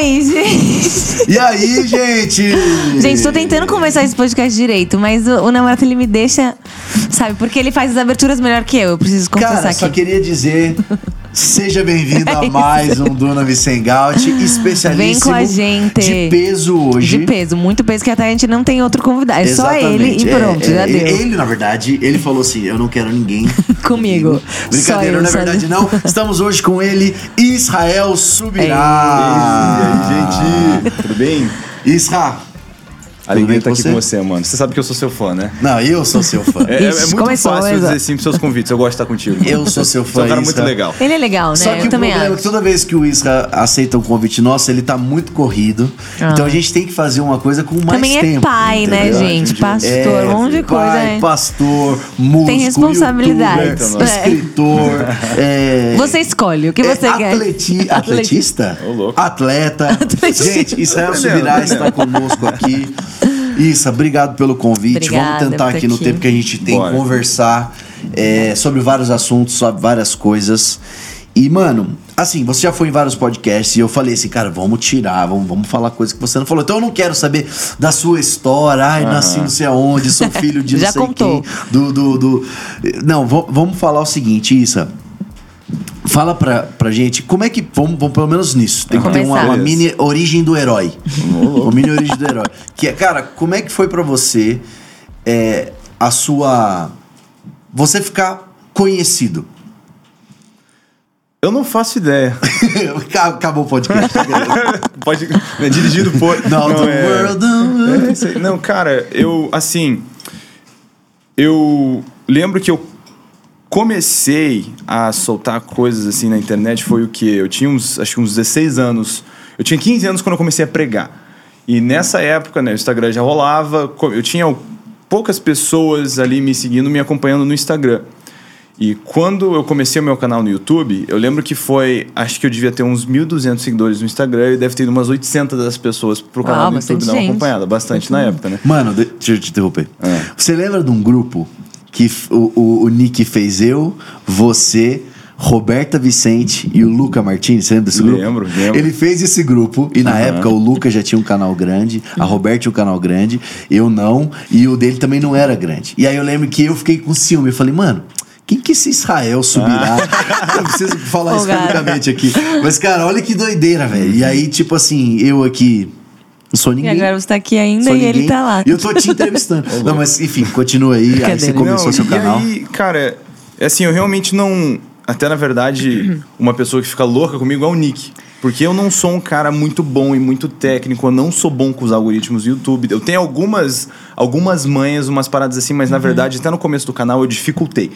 aí, gente? E aí, gente? Gente, tô tentando começar esse podcast direito, mas o, o namorado ele me deixa. Sabe, porque ele faz as aberturas melhor que eu, eu preciso confessar Cara, aqui. só queria dizer. Seja bem-vindo É a mais um Duna Vicengaut, especialíssimo Vem com a gente. de peso hoje. De peso, muito peso, que até a gente não tem outro convidado. É só Exatamente, ele e é, pronto, é, já deu. Ele, na verdade, ele falou assim: eu não quero ninguém. Comigo. Só Brincadeira, eu, na sabe? verdade, não. Estamos hoje com ele, Israel É Subirá. E aí, gente? Tudo bem? Isra. Alegria estar com aqui você? com você, mano. Você sabe que eu sou seu fã, né? Não, eu sou seu fã. É, é- é muito começou, fácil começou. dizer sim pros seus convites. Eu gosto de estar contigo. mano. Eu sou seu Você fã. é um cara Isra. muito legal. Ele é legal, né? Só que eu o também problema é acho. que toda vez que o Isra aceita um convite nosso, ele tá muito corrido. Ah. Então a gente tem que fazer uma coisa com mais Também é tempo. pai, né, entendeu? gente? Pastor, É, um monte de coisa, pai, né? pastor, músico, Tem responsabilidades. youtuber, É. escritor. é, Você escolhe o que é, você quer. atleti- Atletista? Ô, louco. Atleta. Gente, Israel Subirá está conosco aqui. Isa, obrigado pelo convite. Obrigada Vamos tentar aqui no aqui. tempo que a gente tem Bora. conversar é, sobre vários assuntos, sobre várias coisas. E, mano, assim, você já foi em vários podcasts e eu falei assim, cara, vamos tirar, vamos, vamos falar coisa que você não falou. Então eu não quero saber da sua história, ai, nasci não sei aonde, sou filho de não Já sei contou. quem. Do, do, do... Não, va- vamos falar o seguinte, Isa. Fala pra, pra gente, como é que. Vamos, vamos pelo menos nisso. Tem que ter uma, uma mini origem do herói. uma mini origem do herói. Que é, cara, como é que foi pra você é, a sua. Você ficar conhecido? Eu não faço ideia. Acabou o podcast. Pode. É dirigido por. Não, the é- world. É. Não, cara, eu, assim. Eu lembro que eu comecei a soltar coisas assim na internet foi o que? Eu tinha uns, acho que uns 16 anos. Eu tinha 15 anos quando eu comecei a pregar. E nessa época, né, o Instagram já rolava, eu tinha poucas pessoas ali me seguindo, me acompanhando no Instagram. E quando eu comecei o meu canal no YouTube, eu lembro que foi, acho que eu devia ter uns 1.200 seguidores no Instagram e deve ter ido umas 800 das pessoas pro canal Uau, do YouTube dar uma gente. acompanhada, bastante na época, né? Mano, de- deixa eu te interromper. É. Você lembra de um grupo que o, o, o Nick fez eu, você, Roberta Vicente e o Luca Martins? Você lembra desse grupo? Lembro, lembro. Ele fez esse grupo e na época o Luca já tinha um canal grande, a Roberta tinha um canal grande, eu não, e o dele também não era grande. E aí eu lembro que eu fiquei com ciúme. Eu falei, mano. Quem que esse Israel subirá? Eu preciso falar isso publicamente aqui. Mas, cara, olha que doideira, velho. E aí, tipo assim, eu aqui. Não sou E ninguém. agora você tá aqui ainda Sou e ele tá lá. E eu tô te entrevistando. não, mas enfim, continua aí. Aí você começou Não, seu e canal. aí, cara, é assim, eu realmente não. Até na verdade, uma pessoa que fica louca comigo é o Nick. Porque eu não sou um cara muito bom e muito técnico, eu não sou bom com os algoritmos do YouTube. Eu tenho algumas, algumas manhas, umas paradas assim, mas na verdade, até no começo do canal eu dificultei.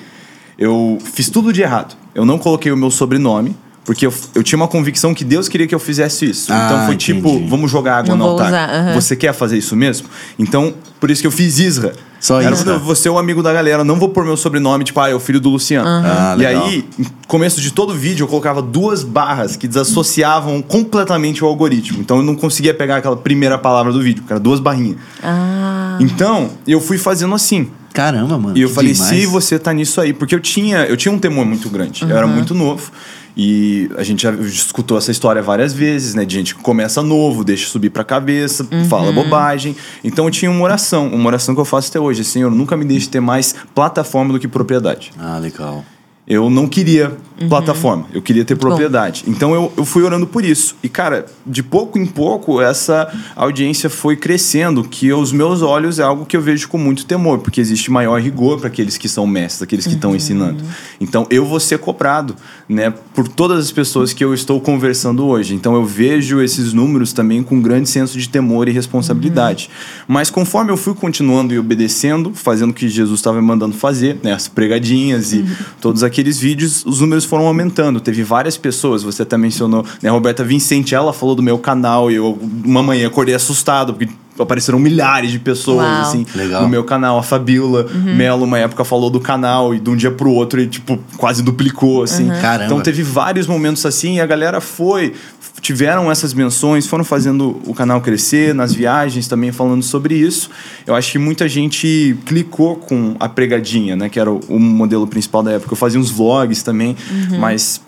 Eu fiz tudo de errado. Eu não coloquei o meu sobrenome, porque eu, eu tinha uma convicção que Deus queria que eu fizesse isso. Ah, então foi tipo, entendi. vamos jogar água Não no altar. usar, aham. Você quer fazer isso mesmo? Então, por isso que eu fiz Isra. Só Era você é o amigo da galera, não vou pôr meu sobrenome, tipo, ah, é o filho do Luciano. Ah, e aí, no começo de todo vídeo, eu colocava duas barras que desassociavam completamente o algoritmo. Então eu não conseguia pegar aquela primeira palavra do vídeo, era duas barrinhas. Ah. Então, eu fui fazendo assim. Caramba, mano. E eu falei, demais. se você tá nisso aí, porque eu tinha, eu tinha um temor muito grande. Eu Uhum. era muito novo. E a gente já escutou essa história várias vezes, né? De gente que começa novo, deixa subir pra cabeça, Uhum. fala bobagem. Então eu tinha uma oração, uma oração que eu faço até hoje. Senhor, nunca me deixe ter mais plataforma do que propriedade. Ah, legal. Eu não queria plataforma, eu queria ter Uhum. bom. propriedade. Então eu, eu fui orando por isso. E, cara, de pouco em pouco, essa audiência foi crescendo, que aos meus olhos é algo que eu vejo com muito temor, porque existe maior rigor para aqueles que são mestres, aqueles que estão Uhum. ensinando. Então eu vou ser cobrado, né, por todas as pessoas que eu estou conversando hoje. Então eu vejo esses números também com um grande senso de temor e responsabilidade. Mas conforme eu fui continuando e obedecendo, fazendo o que Jesus estava me mandando fazer, né, as pregadinhas e todos aqueles vídeos, os números foram aumentando. Teve várias pessoas, você até mencionou, né, Roberta Vincent, ela falou do meu canal e eu uma manhã acordei assustado porque apareceram milhares de pessoas Uau. assim Legal. no meu canal. A Fabiola Uhum. Melo, uma época, falou do canal e de um dia pro outro ele, tipo, quase duplicou, assim. Uhum. Caramba. Então teve vários momentos assim e a galera foi, tiveram essas menções, foram fazendo o canal crescer, nas viagens também falando sobre isso. Eu acho que muita gente clicou com a pregadinha, né? Que era o, o modelo principal da época. Eu fazia uns vlogs também, mas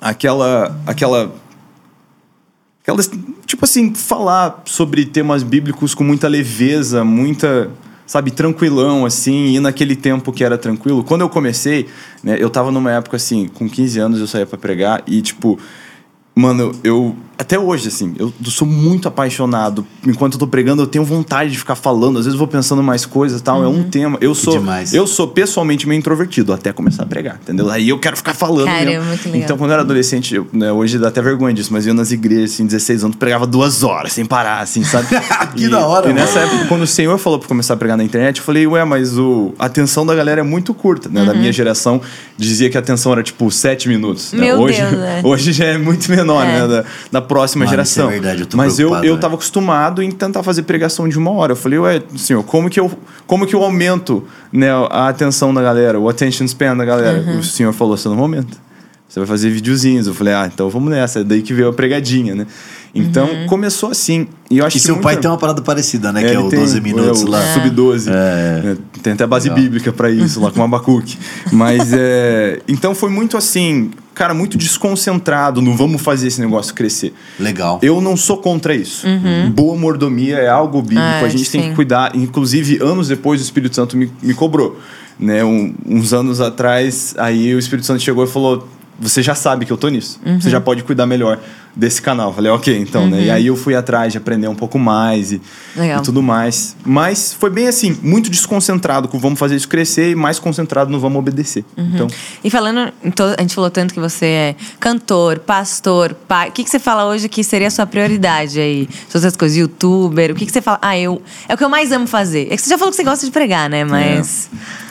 aquela... aquela aquela tipo assim, falar sobre temas bíblicos com muita leveza, muita, sabe, tranquilão, assim, e naquele tempo que era tranquilo. Quando eu comecei, né, eu tava numa época assim, com 15 anos eu saía para pregar e, tipo, mano, eu até hoje, assim, eu sou muito apaixonado. Enquanto eu tô pregando, eu tenho vontade de ficar falando. Às vezes eu vou pensando mais coisas e tal. É um tema. Eu sou, demais. eu sou pessoalmente meio introvertido até começar a pregar, entendeu? Aí eu quero ficar falando. Cara, mesmo. é muito legal. Então, quando eu era adolescente, eu, né, hoje dá até vergonha disso, mas eu ia nas igrejas, assim, 16 anos, pregava duas horas sem parar, assim, sabe? Que E- da hora, E nessa época, quando o Senhor falou pra começar a pregar na internet, eu falei, ué, mas o, a atenção da galera é muito curta, né? Da minha geração, dizia que a atenção era tipo 7 minutos. né? Meu hoje, Deus, é. hoje já é muito menor, É. né? Da, da próxima Mano, é geração. verdade, eu tô mas eu, preocupado, eu tava acostumado em tentar fazer pregação de uma hora. Eu falei, ué, senhor, como que eu, como que eu aumento né, a atenção da galera, o attention span da galera? Uhum. O senhor falou, você não aumenta. Você vai fazer videozinhos. Eu falei, ah, então vamos nessa. É daí que veio a pregadinha, né? Então, Uhum. começou assim. E eu acho E que seu pai tem uma parada parecida, né? que é o tem, 12 minutos é, o lá. Sub-12. É. É, Tem até base Legal. bíblica pra isso, lá com o Abacuque. Mas é. Então foi muito assim, cara, muito desconcentrado no vamos fazer esse negócio crescer. Legal. Eu não sou contra isso. Boa mordomia é algo bíblico, É, a gente tem sim. que cuidar. Inclusive, anos depois, o Espírito Santo me, me cobrou. Né? Um- uns anos atrás, aí o Espírito Santo chegou e falou: Você já sabe que eu tô nisso. Você já pode cuidar melhor desse canal. Eu falei, ok, então, né? E aí eu fui atrás de aprender um pouco mais e, e tudo mais. Mas foi bem assim, muito desconcentrado com vamos fazer isso crescer e mais concentrado no vamos obedecer. Então, E falando, a gente falou tanto que você é cantor, pastor, pai. O que, que você fala hoje que seria a sua prioridade aí? Suas outras coisas, youtuber. O que, que você fala? Ah, eu. É o que eu mais amo fazer. É que você já falou que você gosta de pregar, né? Mas. É,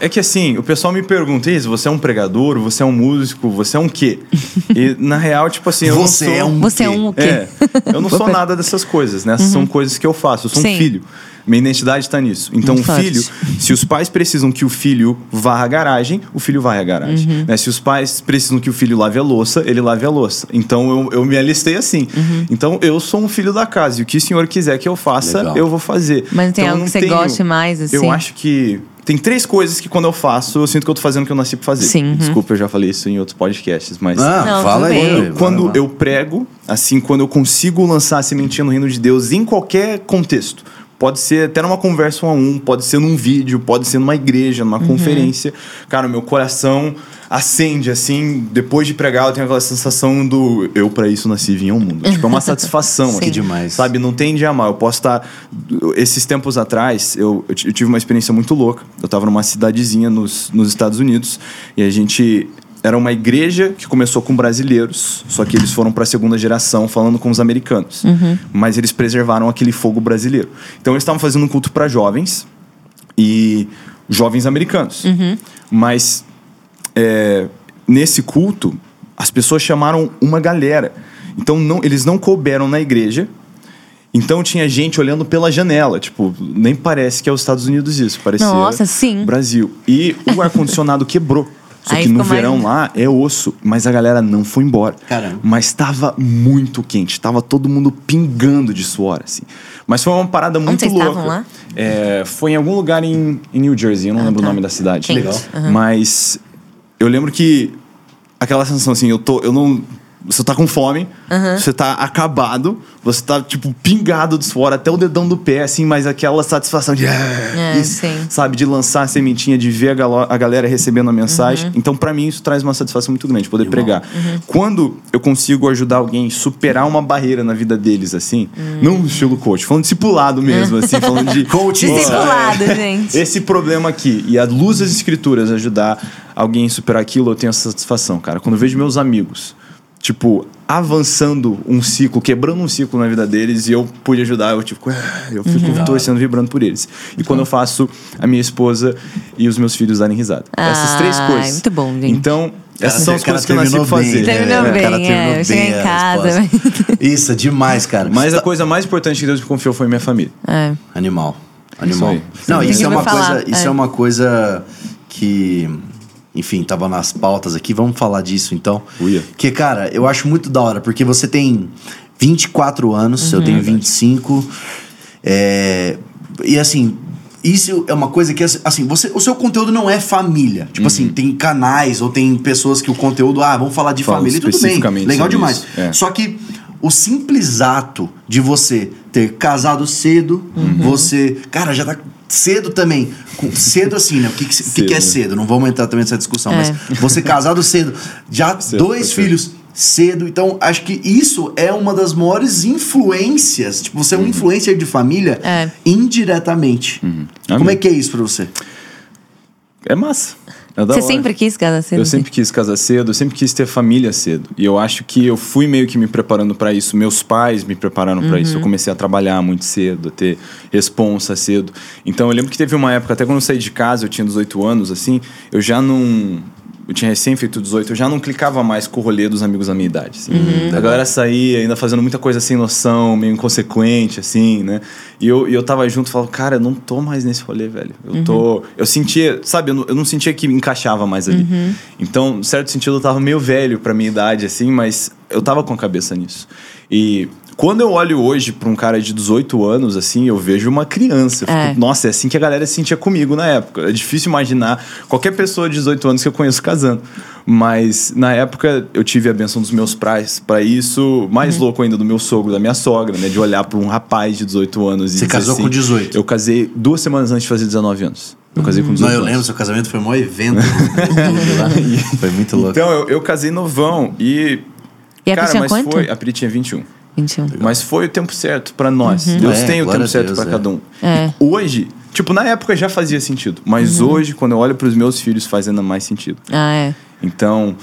é que assim, o pessoal me pergunta, Isa, você é um pregador, você é um músico, você é um quê? E na real, tipo assim, eu Você não sou... é um Você é quê? um o quê? É, eu não sou nada dessas coisas, né? São coisas que eu faço. Eu sou Sim. um filho. Minha identidade está nisso. Então, Muito o filho, forte. se os pais precisam que o filho varra a garagem, o filho varre a garagem. Uhum. Né? Se os pais precisam que o filho lave a louça, ele lave a louça. Então, eu, eu me alistei assim. Uhum. Então, eu sou um filho da casa. E o que o senhor quiser que eu faça, Legal. eu vou fazer. Mas tem Então, algo que você tenho- goste mais, assim? Eu acho que tem três coisas que quando eu faço, eu sinto que eu tô fazendo o que eu nasci pra fazer. Sim, uhum. Desculpa, eu já falei isso em outros podcasts, mas... Ah, Não, fala aí. Quando, quando eu prego, assim, quando eu consigo lançar a sementinha no reino de Deus em qualquer contexto. Pode ser até numa conversa um a um, pode ser num vídeo, pode ser numa igreja, numa conferência. Cara, o meu coração acende, assim, depois de pregar, eu tenho aquela sensação do eu pra isso nasci e vim ao mundo. tipo, é uma satisfação. Assim, demais. Sabe, não tem de amar. Eu posso estar. Esses tempos atrás, eu, eu tive uma experiência muito louca. Eu tava numa cidadezinha nos, nos Estados Unidos e a gente. Era uma igreja que começou com brasileiros, só que eles foram para a segunda geração falando com os americanos. Mas eles preservaram aquele fogo brasileiro. Então eles estavam fazendo um culto para jovens e jovens americanos. Mas é, nesse culto, as pessoas chamaram uma galera. Então não, eles não couberam na igreja. Então tinha gente olhando pela janela, tipo, nem parece que é os Estados Unidos isso, parecia Nossa, sim. Brasil. E o ar condicionado quebrou. Só Aí que no verão lá é osso, mas a galera não foi embora. Caramba. Mas tava muito quente, tava todo mundo pingando de suor, assim. Mas foi uma parada muito vocês louca. estavam lá? É, foi em algum lugar em, em New Jersey, eu não Ah, lembro tá. o nome da cidade. Quente. Legal. Aham. Mas eu lembro que aquela sensação assim, eu tô, eu não você tá com fome, você tá acabado, você tá, tipo, pingado de suor até o dedão do pé, assim, mas aquela satisfação de. É, isso, sim. Sabe, de lançar a sementinha, de ver a, galo- a galera recebendo a mensagem. Uhum. Então, pra mim, isso traz uma satisfação muito grande, poder pregar. Uhum. Quando eu consigo ajudar alguém a superar uma barreira na vida deles, assim, Hum. não no estilo coach, falando discipulado mesmo, assim, falando de. Coach. Discipulado, É. gente. Esse problema aqui, e a luz das escrituras ajudar alguém a superar aquilo, eu tenho essa satisfação, cara. Quando eu vejo meus amigos, tipo, avançando um ciclo, quebrando um ciclo na vida deles, e eu pude ajudar, eu tipo, "Ah", eu fico Uhum. torcendo, vibrando por eles. E quando eu faço a minha esposa e os meus filhos darem risada. Essas três Ai, coisas. muito bom, gente. Então, essas são as cara coisas que eu nasci pra bem, fazer. né? Terminou cara bem, terminou é. Eu cheguei em casa. Isso, é demais, cara. Mas a coisa mais importante que Deus me confiou foi minha família. É. Animal. Animal. aí. Não, isso é uma falar, coisa, isso é. é uma coisa que enfim, tava nas pautas aqui, vamos falar disso então. Uia. Que cara, eu acho muito da hora, porque você tem 24 anos, Uhum. eu tenho 25. É, e assim, isso é uma coisa que assim, você, o seu conteúdo não é família. Tipo Uhum. assim, tem canais ou tem pessoas que o conteúdo, ah, vamos falar de Fala família, e tudo bem. Legal demais. é. Só que o simples ato de você ter casado cedo, você. Cara, já tá cedo também. Cedo assim, né? O que, que, o que que é Cedo. cedo? Não vamos entrar também nessa discussão, É. mas você casado cedo, já Cedo, dois filhos cedo. Então, acho que isso é uma das maiores influências. Tipo, você é um influencer de família É. indiretamente. Como Amém. é que é isso pra você? É massa. É Você hora. sempre quis casar cedo? Eu sempre quis casar cedo, eu sempre quis ter família cedo. E eu acho que eu fui meio que me preparando pra isso. Meus pais me prepararam pra isso. Eu comecei a trabalhar muito cedo, a ter responsa cedo. Então eu lembro que teve uma época, até quando eu saí de casa, eu tinha 18 anos, assim, eu já não. Eu tinha recém feito 18, eu já não clicava mais com o rolê dos amigos da minha idade. assim. A galera saía ainda fazendo muita coisa sem noção, meio inconsequente, assim, né? E eu, e eu tava junto e falava, cara, eu não tô mais nesse rolê, velho. Eu tô. Eu sentia, sabe, eu não, eu não sentia que me encaixava mais ali. Então, em certo sentido, eu tava meio velho pra minha idade, assim, mas eu tava com a cabeça nisso. E quando eu olho hoje pra um cara de 18 anos, assim, eu vejo uma criança. Eu fico, É. Nossa, é assim que a galera se sentia comigo na época. É difícil imaginar qualquer pessoa de 18 anos que eu conheço casando. Mas na época eu tive a benção dos meus pais pra isso, mais Uhum. louco ainda do meu sogro, da minha sogra, né? De olhar pra um rapaz de 18 anos e Você casou assim, com 18? Eu casei duas semanas antes de fazer 19 anos. Eu casei com 18 Não, eu anos. lembro, seu casamento foi um maior evento. foi muito louco. Então eu, eu casei novão e. E a Pri cara, tinha mas quanto? foi. A Pri tinha 21. 21. Mas foi o tempo certo pra nós. Deus É, tem o tempo certo é. cada um. É. Hoje, tipo, na época já fazia sentido. Mas hoje, quando eu olho pros meus filhos, faz ainda mais sentido. Ah, é. Então,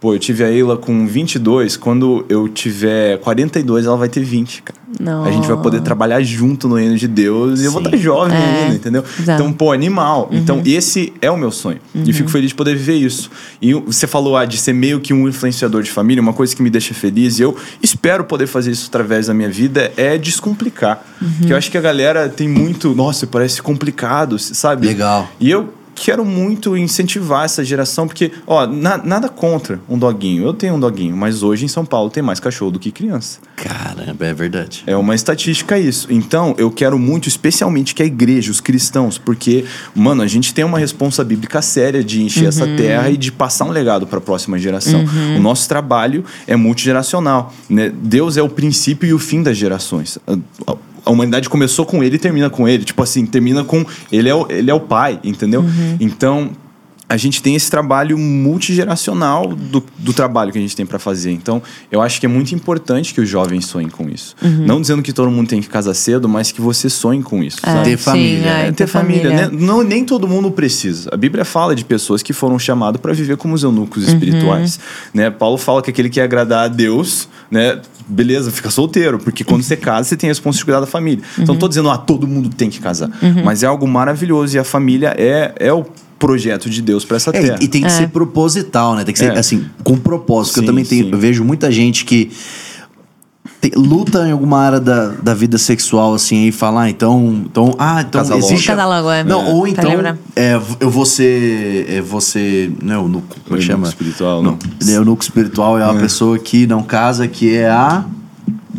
pô, eu tive a Eila com 22. Quando eu tiver 42, ela vai ter 20, cara. Não. A gente vai poder trabalhar junto no reino de Deus e eu vou Sim. estar jovem É, ainda, entendeu? exato. Então, pô, animal. Então, esse é o meu sonho. E fico feliz de poder viver isso. E você falou ah, de ser meio que um influenciador de família, uma coisa que me deixa feliz, e eu espero poder fazer isso através da minha vida, é descomplicar. Que eu acho que a galera tem muito, nossa, parece complicado, sabe? Legal. E eu quero muito incentivar essa geração, porque, ó, na- nada contra um doguinho. Eu tenho um doguinho, mas hoje em São Paulo tem mais cachorro do que criança. Caramba, é verdade. É uma estatística isso. Então, eu quero muito, especialmente, que a igreja, os cristãos, porque, mano, a gente tem uma responsa bíblica séria de encher essa terra e de passar um legado para a próxima geração. O nosso trabalho é multigeracional. Né? Deus é o princípio e o fim das gerações. A- humanidade começou com ele e termina com ele. Tipo assim, termina com. Ele é o, ele é o pai, entendeu? Então. A gente tem esse trabalho multigeracional do, do trabalho que a gente tem para fazer. Então, eu acho que é muito importante que os jovens sonhem com isso. Não dizendo que todo mundo tem que casar cedo, mas que você sonhe com isso. É? Ter família, é, É, ter família. né? Não, nem todo mundo precisa. A Bíblia fala de pessoas que foram chamadas para viver como os eunucos Uhum. espirituais. Né? Paulo fala que aquele que quer agradar a Deus, né? beleza, fica solteiro, porque quando você casa, você tem a responsabilidade da família. Então, não tô dizendo, ah, todo mundo tem que casar. Uhum. Mas é algo maravilhoso e a família é, é o projeto de Deus para essa É, terra. e tem que ser proposital, né? Tem que ser, É. assim, com propósito. Porque eu Sim, também tenho, sim. eu vejo muita gente que tem- luta em alguma área da, da vida sexual, assim, e fala, ah, então, então ah, então Casa logo. existe... a- Casa logo, é. Não, É. ou Pra então, é, eu vou ser, é, você, não, no, como é chama? espiritual, não. não. Eunuco espiritual é uma pessoa que não casa, que é a...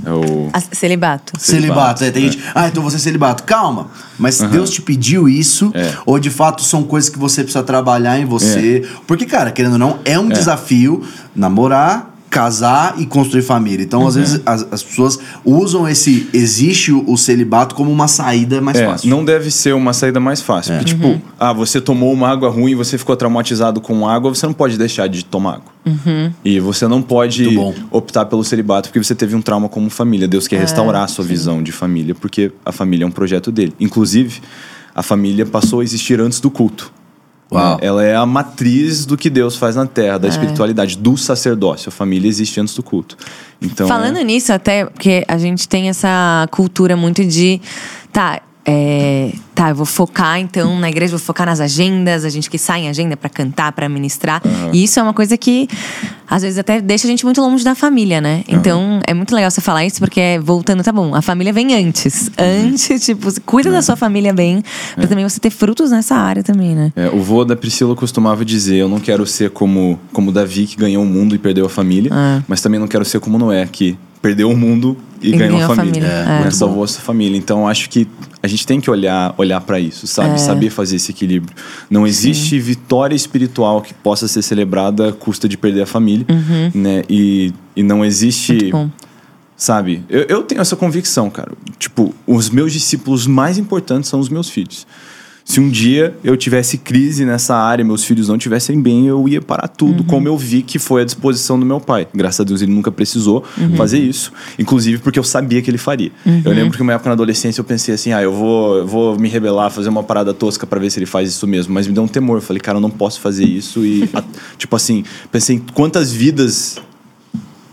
É o... Ah, Celibato. Celibato, é, tem gente. Ah, então você é celibato. Calma. Mas Deus te pediu isso, É. ou de fato são coisas que você precisa trabalhar em você. Porque, cara, querendo ou não, é um desafio namorar, casar e construir família. Então, Uhum. às vezes, as, as pessoas usam esse. Existe o, o celibato como uma saída mais É, fácil. não deve ser uma saída mais fácil. Porque, Uhum. tipo, ah, você tomou uma água ruim, você ficou traumatizado com água, você não pode deixar de tomar água. Uhum. E você não pode optar pelo celibato porque você teve um trauma como família. Deus quer restaurar a sua visão de família, porque a família é um projeto dele. Inclusive, a família passou a existir antes do culto. Uau. Ela é a matriz do que Deus faz na terra, da espiritualidade, do sacerdócio. A família existe antes do culto. Então, Falando nisso, até porque a gente tem essa cultura muito de. Tá, é, tá, eu vou focar então na igreja, vou focar nas agendas, a gente que sai em agenda pra cantar, pra ministrar. E isso é uma coisa que às vezes até deixa a gente muito longe da família, né? Então é muito legal você falar isso, porque voltando, tá bom, a família vem antes. Antes, tipo, você cuida da sua família bem, pra também você ter frutos nessa área também, né? É, o vô da Priscila costumava dizer: Eu não quero ser como, como Davi, que ganhou o mundo e perdeu a família, É. mas também não quero ser como Noé, que perdeu o mundo e, ganhou, a família. é. Né? Salvou a sua família. Então acho que a gente tem que olhar, olhar para isso, sabe? É. Saber fazer esse equilíbrio. Não existe vitória espiritual que possa ser celebrada à custa de perder a família, né? E, e não existe. Uhum. Sabe? Eu, eu tenho essa convicção, cara. Tipo, os meus discípulos mais importantes são os meus filhos. Se um dia eu tivesse crise nessa área, meus filhos não tivessem bem, eu ia parar tudo, como eu vi que foi a disposição do meu pai. Graças a Deus ele nunca precisou fazer isso, inclusive porque eu sabia que ele faria. Eu lembro que uma época na adolescência eu pensei assim: ah, eu vou, vou me rebelar, fazer uma parada tosca para ver se ele faz isso mesmo, mas me deu um temor. Eu falei, cara, eu não posso fazer isso e, tipo assim, pensei em quantas vidas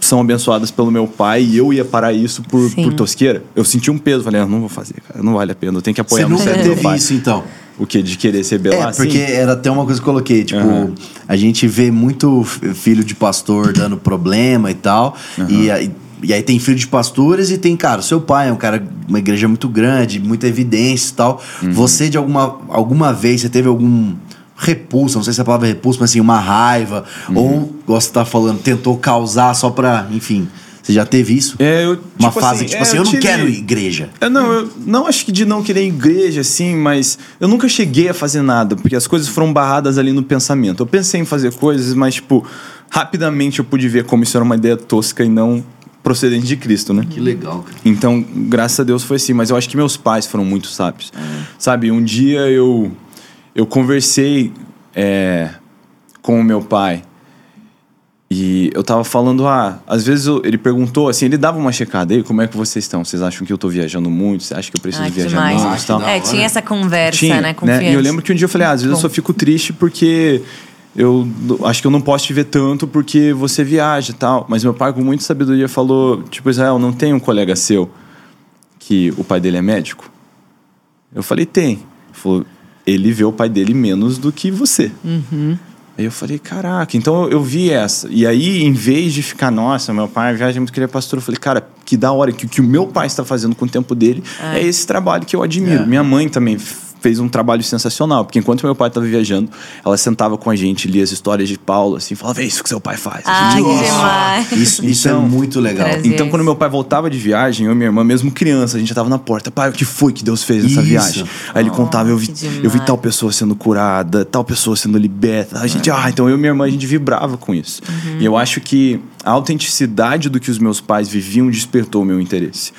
são abençoadas pelo meu pai e eu ia parar isso por, Sim. por tosqueira. Eu senti um peso, falei, ah, não vou fazer, cara, não vale a pena, eu tenho que Você apoiar no certo do meu teve isso, então? O que? De querer se rebelar? É, porque assim? era até uma coisa que eu coloquei, tipo, Aham. a gente vê muito filho de pastor dando problema e tal, e, aí, e aí tem filho de pastores e tem, cara, seu pai é um cara, uma igreja muito grande, muita evidência e tal. Uhum. Você, de alguma, alguma vez, você teve algum repulso, não sei se a palavra é repulso, mas assim, uma raiva, Uhum. ou, igual você tá falando, tentou causar só pra, enfim, você já teve isso? É, eu, Uma tipo fase, assim, tipo é, assim, eu, não tive- quero igreja. Eu não, eu não acho que de não querer igreja, assim, mas eu nunca cheguei a fazer nada, porque as coisas foram barradas ali no pensamento. Eu pensei em fazer coisas, mas, tipo, rapidamente eu pude ver como isso era uma ideia tosca e não procedente de Cristo, né? Que legal, cara. Então, graças a Deus foi assim. Mas eu acho que meus pais foram muito sábios. Sabe, um dia eu, eu conversei é, com o meu pai e eu tava falando, ah, às vezes eu- ele perguntou, assim, ele dava uma checada, aí, como é que vocês estão? Vocês acham que eu tô viajando muito? Você acha que eu preciso Ai, que viajar demais. tal? É, tinha essa conversa, Tinha, né? Confiança. E eu lembro que um dia eu falei, ah, às vezes eu Bom. só fico triste porque eu acho que eu não posso te ver tanto porque você viaja e tal. Mas meu pai, com muita sabedoria, falou: tipo, Israel, não tem um colega seu que o pai dele é médico? Eu falei, tem. Ele falou, ele vê o pai dele menos do que você. Aí eu falei, caraca, então eu, vi essa. E aí, em vez de ficar, nossa, meu pai viaja muito que ele é pastor, eu falei, cara, que da hora que o que o meu pai está fazendo com o tempo dele é, esse trabalho que eu admiro. É. Minha mãe também fez um trabalho sensacional, porque enquanto meu pai estava viajando, ela sentava com a gente, lia as histórias de Paulo, assim, falava, é isso que seu pai faz. Ah, A gente, que. Isso, isso Então, é muito legal. Trazia Então, quando meu pai voltava de viagem, eu e minha irmã, mesmo criança, a gente já tava na porta. Pai, o que foi que Deus fez nessa Isso. viagem? Aí ele Oh, contava, eu vi, eu vi tal pessoa sendo curada, tal pessoa sendo liberta. A gente, ah, então eu e minha irmã, a gente vibrava com isso. Uhum. E eu acho que a autenticidade do que os meus pais viviam despertou o meu interesse.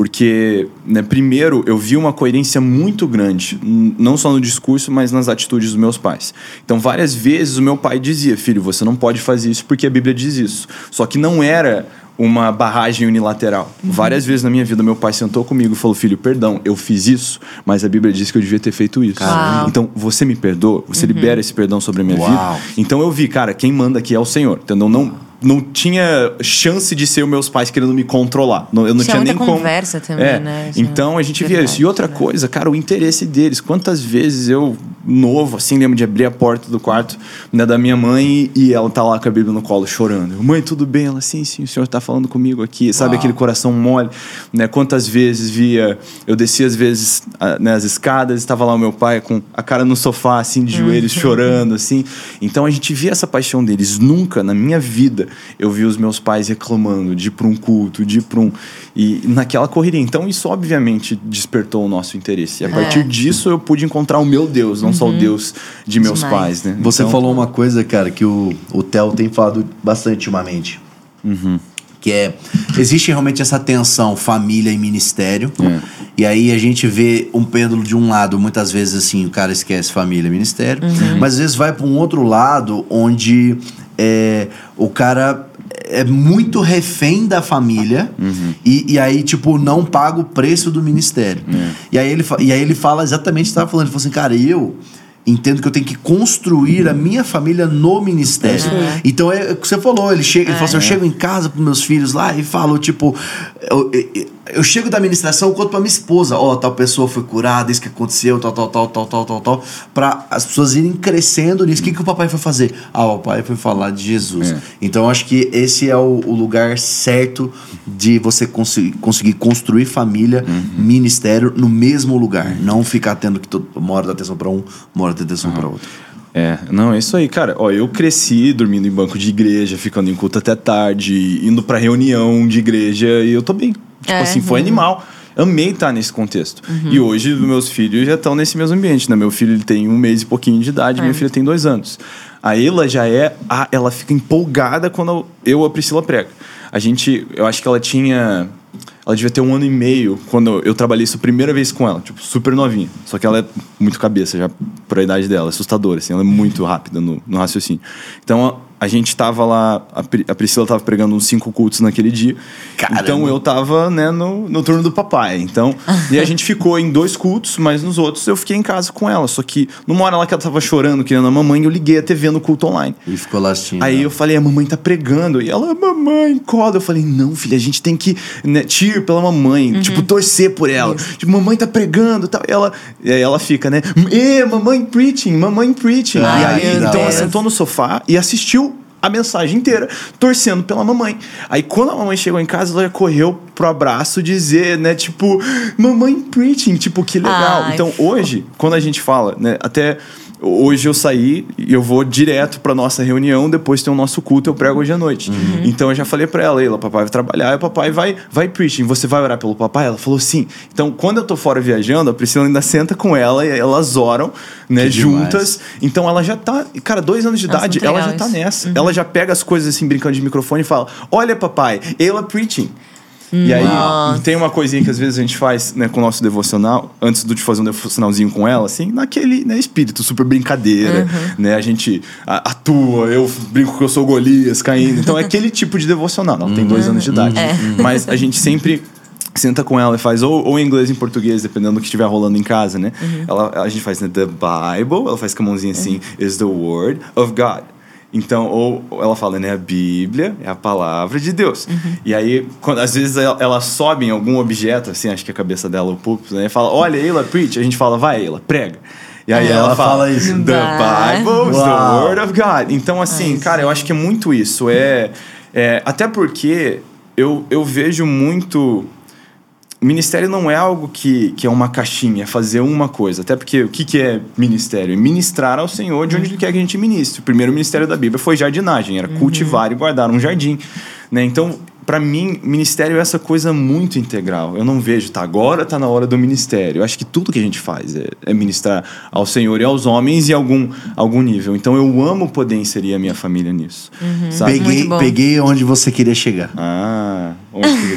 Porque, né, primeiro, eu vi uma coerência muito grande, não só no discurso, mas nas atitudes dos meus pais. Então, várias vezes o meu pai dizia: Filho, você não pode fazer isso porque a Bíblia diz isso. Só que não era uma barragem unilateral. Várias vezes na minha vida, meu pai sentou comigo e falou: Filho, perdão, eu fiz isso, mas a Bíblia diz que eu devia ter feito isso. Caramba. Então, você me perdoa, você libera esse perdão sobre a minha Uau. vida. Então, eu vi, cara, quem manda aqui é o Senhor, entendeu? Não. Não tinha chance de ser os meus pais querendo me controlar. Não- Eu não Tinha tinha muita nem como. conversa também, É, né? Então a gente via Verdade, isso. E outra verdade. coisa, cara, o interesse deles. Quantas vezes eu, novo, assim, lembro de abrir a porta do quarto né, da minha mãe e ela tá lá com a Bíblia no colo chorando. Eu, mãe, tudo bem? Ela, sim, sim, o senhor tá falando comigo aqui. Sabe Uau. aquele coração mole? Né? Quantas vezes via. Eu descia às vezes né, as escadas, estava lá o meu pai com a cara no sofá, assim, de joelhos, chorando, assim. Então a gente via essa paixão deles. Nunca na minha vida eu vi os meus pais reclamando de ir para um culto, de ir para um. E naquela correria. Então isso obviamente despertou o nosso interesse. E a É. partir disso eu pude encontrar o meu Deus, não só o Deus de meus Demais. pais, né? Você Então- falou uma coisa, cara, que o, o Theo tem falado bastante ultimamente. Que é. Existe realmente essa tensão família e ministério. É. E aí a gente vê um pêndulo de um lado, muitas vezes assim, o cara esquece família e ministério. Mas às vezes vai para um outro lado onde é, o cara é muito refém da família e, e aí, tipo, não paga o preço do ministério. E, aí ele, e aí ele fala exatamente o que você estava falando. Ele falou assim, cara, eu entendo que eu tenho que construir a minha família no ministério. Então é o que você falou, ele chega, ele falou assim, eu chego em casa para meus filhos lá e falo, tipo, eu, eu, eu chego da administração, conto pra minha esposa, ó, tal pessoa foi curada, isso que aconteceu, tal, tal, tal, tal, tal, tal, tal, pra as pessoas irem crescendo nisso. O que, que o papai foi fazer? Ah, o papai foi falar de Jesus. É. Então eu acho que esse é o, o lugar certo de você conseguir, conseguir construir família, ministério no mesmo lugar. Não ficar tendo que todo, uma hora dar atenção pra um, uma hora dar atenção pra outro. É, não, é isso aí, cara. Ó, eu cresci dormindo em banco de igreja, ficando em culto até tarde, indo pra reunião de igreja e eu tô bem. Tipo É, assim, foi uhum. animal. Amei estar nesse contexto. E hoje, meus filhos já estão nesse mesmo ambiente, né? Meu filho ele tem um mês e pouquinho de idade, minha É. filha tem dois anos. A Ela já é. A, ela fica empolgada quando eu, a Priscila, prega. A gente. Eu acho que ela tinha. Ela devia ter um ano e meio quando eu trabalhei isso a primeira vez com ela, tipo, super novinha. Só que ela é muito cabeça já pra idade dela, assustadora, assim, ela é muito rápida no, no raciocínio. Então a gente tava lá, a, Pri- a Priscila tava pregando uns cinco cultos naquele dia. Caramba. Então eu tava, né, no, no turno do papai. Então, e a gente ficou em dois cultos, mas nos outros eu fiquei em casa com ela. Só que numa hora lá que ela tava chorando, querendo a mamãe, eu liguei a TV no culto online. E ficou lá assistindo. Aí eu falei, a mamãe tá pregando. E ela, mamãe, coda. Eu falei, não, filha, a gente tem que né, cheer pela mamãe, tipo, torcer por ela. Tipo, mamãe tá pregando e tal. E ela, e aí ela fica, né? E mamãe preaching, mamãe preaching. Ai, e aí, então ela sentou no sofá e assistiu a mensagem inteira, torcendo pela mamãe. Aí quando a mamãe chegou em casa, ela correu pro abraço dizer, né, tipo, mamãe preaching, tipo, que legal. Ai, então hoje, quando a gente fala, né, até hoje eu saí e eu vou direto pra nossa reunião, depois tem o nosso culto, eu prego hoje à noite. Uhum. Então eu já falei pra ela, ela, papai vai trabalhar, e o papai vai vai preaching, você vai orar pelo papai? Ela falou sim. Então quando eu tô fora viajando, a Priscila ainda senta com ela e elas oram, né, Que demais. juntas. Então ela já tá, cara, dois anos de Nossa, idade, ela já tá isso. nessa. Ela já pega as coisas assim, brincando de microfone e fala: Olha, papai, ela preaching. E aí, Nossa. tem uma coisinha que às vezes a gente faz né, com o nosso devocional, antes de fazer um devocionalzinho com ela, assim, naquele né, espírito super brincadeira, né? A gente atua, eu brinco que eu sou Golias caindo. Então é aquele tipo de devocional. Ela tem dois anos de idade. Mas a gente sempre senta com ela e faz ou, ou em inglês em português, dependendo do que estiver rolando em casa, né? Ela, a gente faz né, The Bible, ela faz com a mãozinha assim, is the word of God. Então, ou ou ela fala, né? A Bíblia é a palavra de Deus. E aí, quando, às vezes ela, ela sobe em algum objeto, assim, acho que a cabeça dela, o púlpito, né? E fala, olha, Ela, preach. A gente fala, vai, Ela, prega. E aí É, ela, ela fala, fala isso. The. Bible is the word of God. Então, assim, cara, eu acho que é muito isso. É, é, até porque eu, eu vejo muito. Ministério não é algo que, que é uma caixinha, é fazer uma coisa. Até porque o que, que é ministério? É ministrar ao Senhor de onde Ele quer que a gente ministre. O primeiro ministério da Bíblia foi jardinagem, era cultivar e guardar um jardim. Né? Então, para mim, ministério é essa coisa muito integral. Eu não vejo, tá, agora tá na hora do ministério. Eu acho que tudo que a gente faz é, é ministrar ao Senhor e aos homens em algum, algum nível. Então, eu amo poder inserir a minha família nisso. Sabe? Peguei, peguei onde você queria chegar. Ah,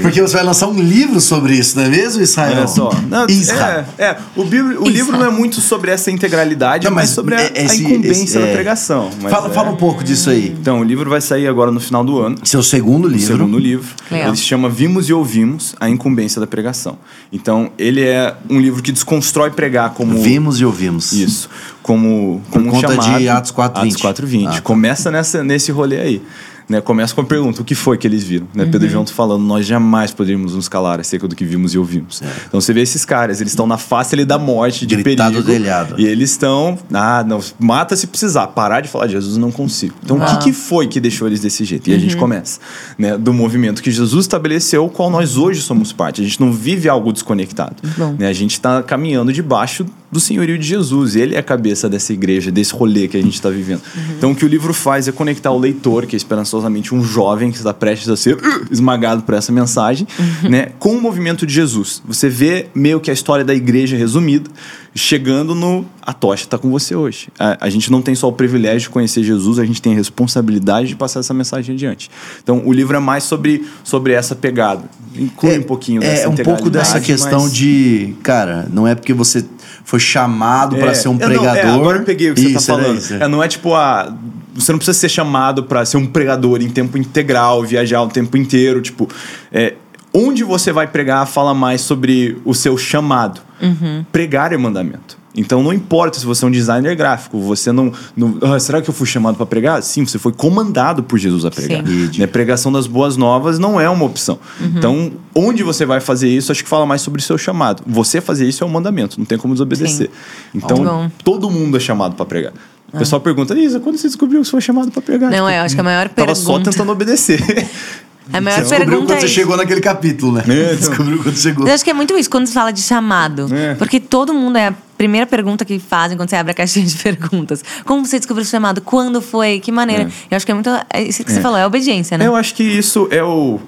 Porque você vai lançar um livro sobre isso, não é mesmo, Israel? Olha só. Não, Israel. É, é. O, Bíblia- o Isso. livro não é muito sobre essa integralidade, Não, mas mas sobre a, é- a esse- incumbência esse- da é. pregação. Mas Fala, é. fala um pouco disso aí. Então, o livro vai sair agora no final do ano. Seu segundo livro. segundo livro. Legal. Ele se chama Vimos e Ouvimos, a incumbência da pregação. Então, ele é um livro que desconstrói pregar como... Vimos e ouvimos. Isso. Como, como um conta chamado. de Atos 4:20. Atos 4:20. Ah, tá. Começa nessa, nesse rolê aí. Né? Começa com a pergunta: o que foi que eles viram? Né? Uhum. Pedro e João estão falando, nós jamais poderíamos nos calar acerca do que vimos e ouvimos. Então você vê esses caras, eles estão na face ali da morte, de Gritar do perigo. telhado. E eles estão, ah, não, mata se precisar, parar de falar de Jesus, não consigo. Então o que, que foi que deixou eles desse jeito? E a gente começa, né, do movimento que Jesus estabeleceu, qual nós hoje somos parte. A gente não vive algo desconectado. Né? A gente está caminhando debaixo do senhorio de Jesus. Ele é a cabeça dessa igreja, desse rolê que a gente está vivendo. Então, o que o livro faz é conectar o leitor, que é esperançosamente um jovem que está prestes a ser uh, esmagado por essa mensagem, né? com o movimento de Jesus. Você vê meio que a história da igreja resumida, chegando no. A tocha está com você hoje. A, a gente não tem só o privilégio de conhecer Jesus, a gente tem a responsabilidade de passar essa mensagem adiante. Então, o livro é mais sobre, sobre essa pegada. Inclui um pouquinho dessa É um pouco dessa questão mas- de, cara, não é porque você foi chamado pra ser um é, não, pregador. é, agora eu peguei o que Isso, você tá era falando. isso. É, não é tipo a. Você não precisa ser chamado pra ser um pregador em tempo integral, viajar o tempo inteiro. Tipo, é, onde você vai pregar fala mais sobre o seu chamado. Pregar é mandamento. Então não importa se você é um designer gráfico, você não. não ah, será que eu fui chamado para pregar? Sim, você foi comandado por Jesus a pregar. Sim. Né, Pregação das boas novas não é uma opção. Então, onde você vai fazer isso, acho que fala mais sobre o seu chamado. Você fazer isso é um mandamento, não tem como desobedecer. Então, Muito bom. todo mundo é chamado para pregar. O pessoal pergunta, Isa, quando você descobriu que você foi chamado para pregar? Não, Tipo, é, eu acho que a maior Tava só pergunta- tentando obedecer. A maior Descobriu pergunta quando é você isso. chegou naquele capítulo, né? É, então. Descobriu quando chegou. Eu acho que é muito isso, quando se fala de chamado. É. Porque todo mundo é a primeira pergunta que fazem quando você abre a caixinha de perguntas. Como você descobriu o chamado? Quando foi? Que maneira? Eu acho que é muito. É isso que você falou, é obediência, né? Eu acho que isso é o.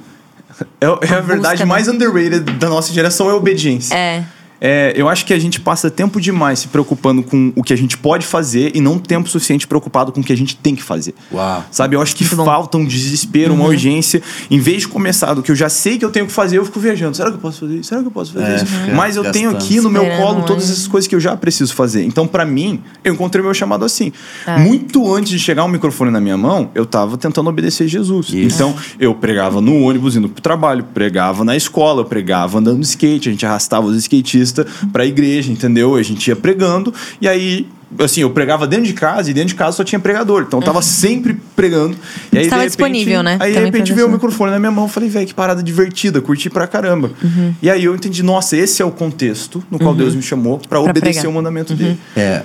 É, o- é a, A verdade busca, mais né? underrated da nossa geração é a obediência. É. é, eu acho que a gente passa tempo demais se preocupando com o que a gente pode fazer e não tempo suficiente preocupado com o que a gente tem que fazer. Uau. Sabe? Eu acho que Muito bom. falta um desespero, uma urgência. Em vez de começar do que eu já sei que eu tenho que fazer, eu fico viajando. Será que eu posso fazer isso? Será que eu posso fazer É, isso? Mas eu tenho aqui no meu colo todas essas coisas que eu já preciso fazer. Então, pra mim, eu encontrei meu chamado assim. É. Muito antes de chegar um microfone na minha mão, eu tava tentando obedecer Jesus. Isso. Então, eu pregava no ônibus indo pro trabalho, pregava na escola, eu pregava andando de skate, a gente arrastava os skatistas pra igreja, entendeu? A gente ia pregando e aí assim, eu pregava dentro de casa e dentro de casa só tinha pregador. Então eu tava sempre pregando. E aí, Estava de repente, disponível, né? Aí de repente veio o microfone na minha mão, eu falei, velho, que parada divertida, curti pra caramba. Uhum. E aí eu entendi, nossa, esse é o contexto no qual Deus me chamou pra obedecer pregar. o mandamento dele. É,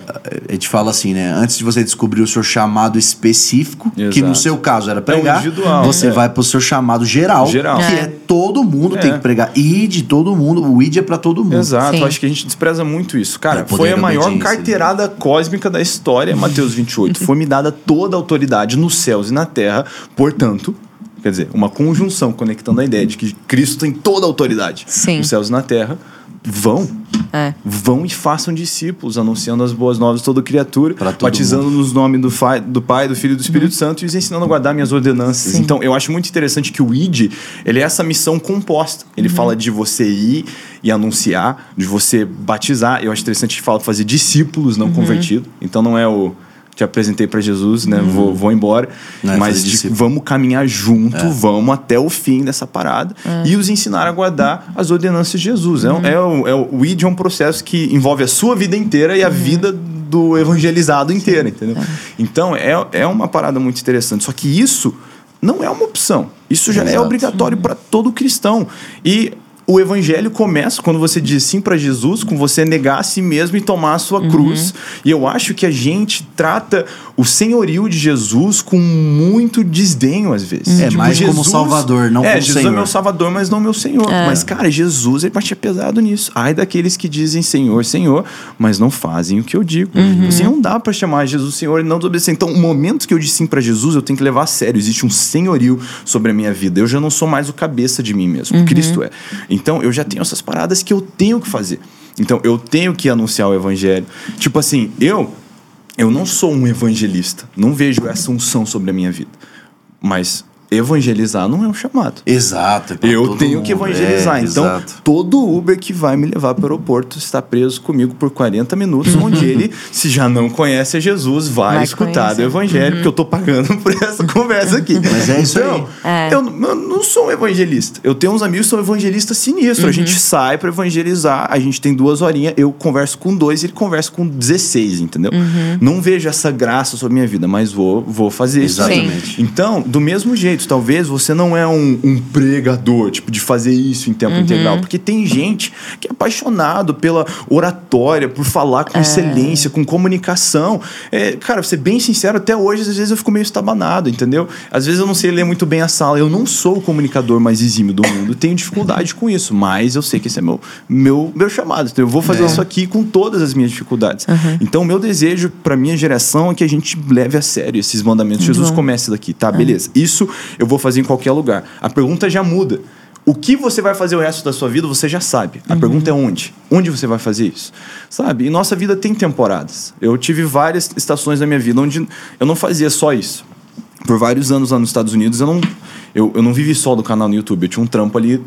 a gente fala assim, né? Antes de você descobrir o seu chamado específico, que Exato. no seu caso era pregar, individual, você é. vai pro seu chamado geral, Geral. que é. É. todo mundo tem É. que pregar. E de todo mundo, o ID é pra todo mundo. Exato, acho que a gente despreza muito isso. Cara, É foi a maior obediência. carteirada cósmica da história, Mateus 28. Foi me dada toda a autoridade nos céus e na terra, portanto. Quer dizer, uma conjunção conectando a ideia de que Cristo tem toda a autoridade Sim. nos céus e na terra. Vão, É. vão e façam discípulos, anunciando as boas novas de toda criatura, batizando nos nomes do, Fa- do Pai, do Filho e do Espírito Santo e os ensinando a guardar minhas ordenanças. Sim. Então, eu acho muito interessante que o ID, ele é essa missão composta. Ele fala de você ir e anunciar, de você batizar. Eu acho interessante que fala de fazer discípulos não convertidos. Então, não é o te apresentei para Jesus, né? Vou, vou embora. É mas de- vamos caminhar junto, vamos até o fim dessa parada e os ensinar a guardar as ordenanças de Jesus. É, um- é, o, é o ID é um processo que envolve a sua vida inteira e a vida do evangelizado inteira, entendeu? Então é, é uma parada muito interessante. Só que isso não é uma opção. Isso já é Exato. obrigatório para todo cristão. E o evangelho começa quando você diz sim para Jesus, com você negar a si mesmo e tomar a sua cruz. E eu acho que a gente trata o senhorio de Jesus com muito desdenho às vezes. É, mais como Salvador, não é, como Jesus é Senhor. meu Salvador, mas não meu Senhor. Mas, cara, Jesus, ele batia pesado nisso. Ai daqueles que dizem Senhor, Senhor, mas não fazem o que eu digo. Assim, não dá pra chamar Jesus Senhor e não desobedecer. Então, o momento que eu disse sim pra Jesus, eu tenho que levar a sério. Existe um senhorio sobre a minha vida. Eu já não sou mais o cabeça de mim mesmo. Cristo é. Então, eu já tenho essas paradas que eu tenho que fazer. Então, eu tenho que anunciar o evangelho. Tipo assim, eu eu não sou um evangelista. Não vejo essa unção sobre a minha vida. Mas evangelizar não é um chamado. Exato. é Eu tenho que mundo. evangelizar. É, então, exato. todo Uber que vai me levar para o aeroporto está preso comigo por 40 minutos, onde ele, se já não conhece a Jesus, vai, Vai escutar conhecer. do evangelho, porque eu tô pagando por essa conversa aqui. Mas é isso então, aí. É. Eu, eu não sou um evangelista. Eu tenho uns amigos que são evangelistas sinistros. A gente sai para evangelizar, a gente tem duas horinhas, eu converso com dois, ele conversa com 16, entendeu? Não vejo essa graça sobre a minha vida, mas vou, vou fazer isso. Exatamente. Então, do mesmo jeito, talvez você não é um, um pregador, tipo, de fazer isso em tempo integral. Porque tem gente que é apaixonado pela oratória, por falar com excelência, com comunicação. É, cara, vou ser bem sincero, até hoje, às vezes eu fico meio estabanado, entendeu? Às vezes eu não sei ler muito bem a sala. Eu não sou o comunicador mais exímio do mundo. Tenho dificuldade com isso, mas eu sei que esse é meu, meu, meu chamado. Então, eu vou fazer É. isso aqui com todas as minhas dificuldades. Então, o meu desejo para minha geração é que a gente leve a sério esses mandamentos. Jesus comece daqui, tá? Beleza. Isso eu vou fazer em qualquer lugar. A pergunta já muda. O que você vai fazer o resto da sua vida, você já sabe. A pergunta é onde? Onde você vai fazer isso? Sabe? E nossa vida tem temporadas. Eu tive várias estações na minha vida onde eu não fazia só isso. Por vários anos lá nos Estados Unidos, eu não, eu, eu não vivi só do canal no YouTube. Eu tinha um trampo ali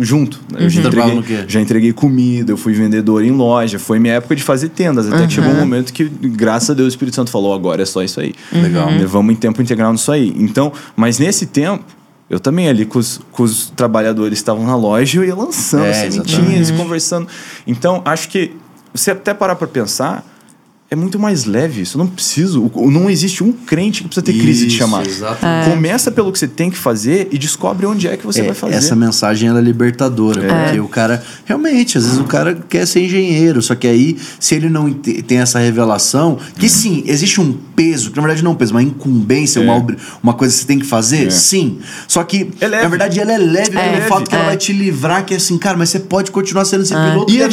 junto. né? Eu já Trampava entreguei, já entreguei comida, eu fui vendedor em loja. Foi minha época de fazer tendas. Até que chegou um momento que, graças a Deus, o Espírito Santo falou: agora é só isso aí. Legal. Né, Vamos em tempo integral nisso aí. Então, mas nesse tempo, eu também ali com os, com os trabalhadores que estavam na loja, eu ia lançando É, sementinhas, conversando. Então, acho que você até parar pra pensar, é muito mais leve isso. Eu não preciso, não existe um crente que precisa ter crise de Isso, chamado. exatamente. Começa pelo que você tem que fazer e descobre onde é que você É, vai fazer. Essa mensagem ela é libertadora, porque o cara realmente, às vezes o cara quer ser engenheiro, só que aí se ele não tem essa revelação, que sim, existe um peso, que na verdade não é um peso, uma incumbência, É. uma, uma coisa que você tem que fazer, É. sim. Só que É na verdade ela é leve É pelo fato que ela É. vai te livrar, que é assim, cara, mas você pode continuar sendo esse piloto E é,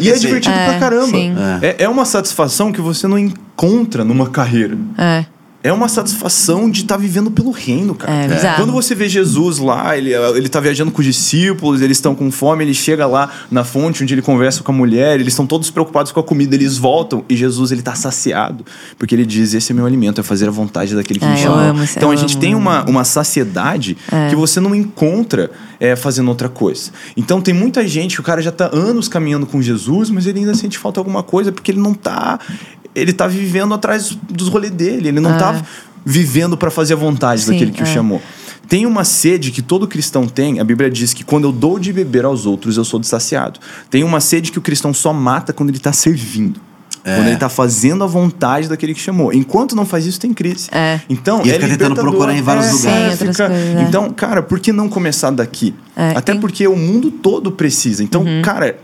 e é divertido É, pra caramba. sim. É. é uma satisfação que você não encontra numa carreira. É. é uma satisfação de estar vivendo pelo reino, cara. É, bizarro. Quando você vê Jesus lá, ele, ele tá viajando com os discípulos, eles estão com fome, ele chega lá na fonte onde ele conversa com a mulher, eles estão todos preocupados com a comida, eles voltam e Jesus ele tá saciado, porque ele diz: Esse é meu alimento, é fazer a vontade daquele que Ah, me chamou. então a gente amo, tem uma, uma saciedade que você não encontra é, fazendo outra coisa. Então tem muita gente que o cara já tá anos caminhando com Jesus, mas ele ainda sente falta alguma coisa porque ele não tá. Ele tá vivendo atrás dos rolês dele, ele não tá vivendo para fazer a vontade Sim, daquele que o é. chamou. Tem uma sede que todo cristão tem. A Bíblia diz que quando eu dou de beber aos outros, eu sou saciado. Tem uma sede que o cristão só mata quando ele está servindo. É. Quando ele está fazendo a vontade daquele que chamou. Enquanto não faz isso, tem crise. É. Então, E é fica tentando procurar em vários É, lugares. Sim, fica- coisas, é. Então, cara, por que não começar daqui? É, Até tem- porque o mundo todo precisa. Então, Uhum. cara,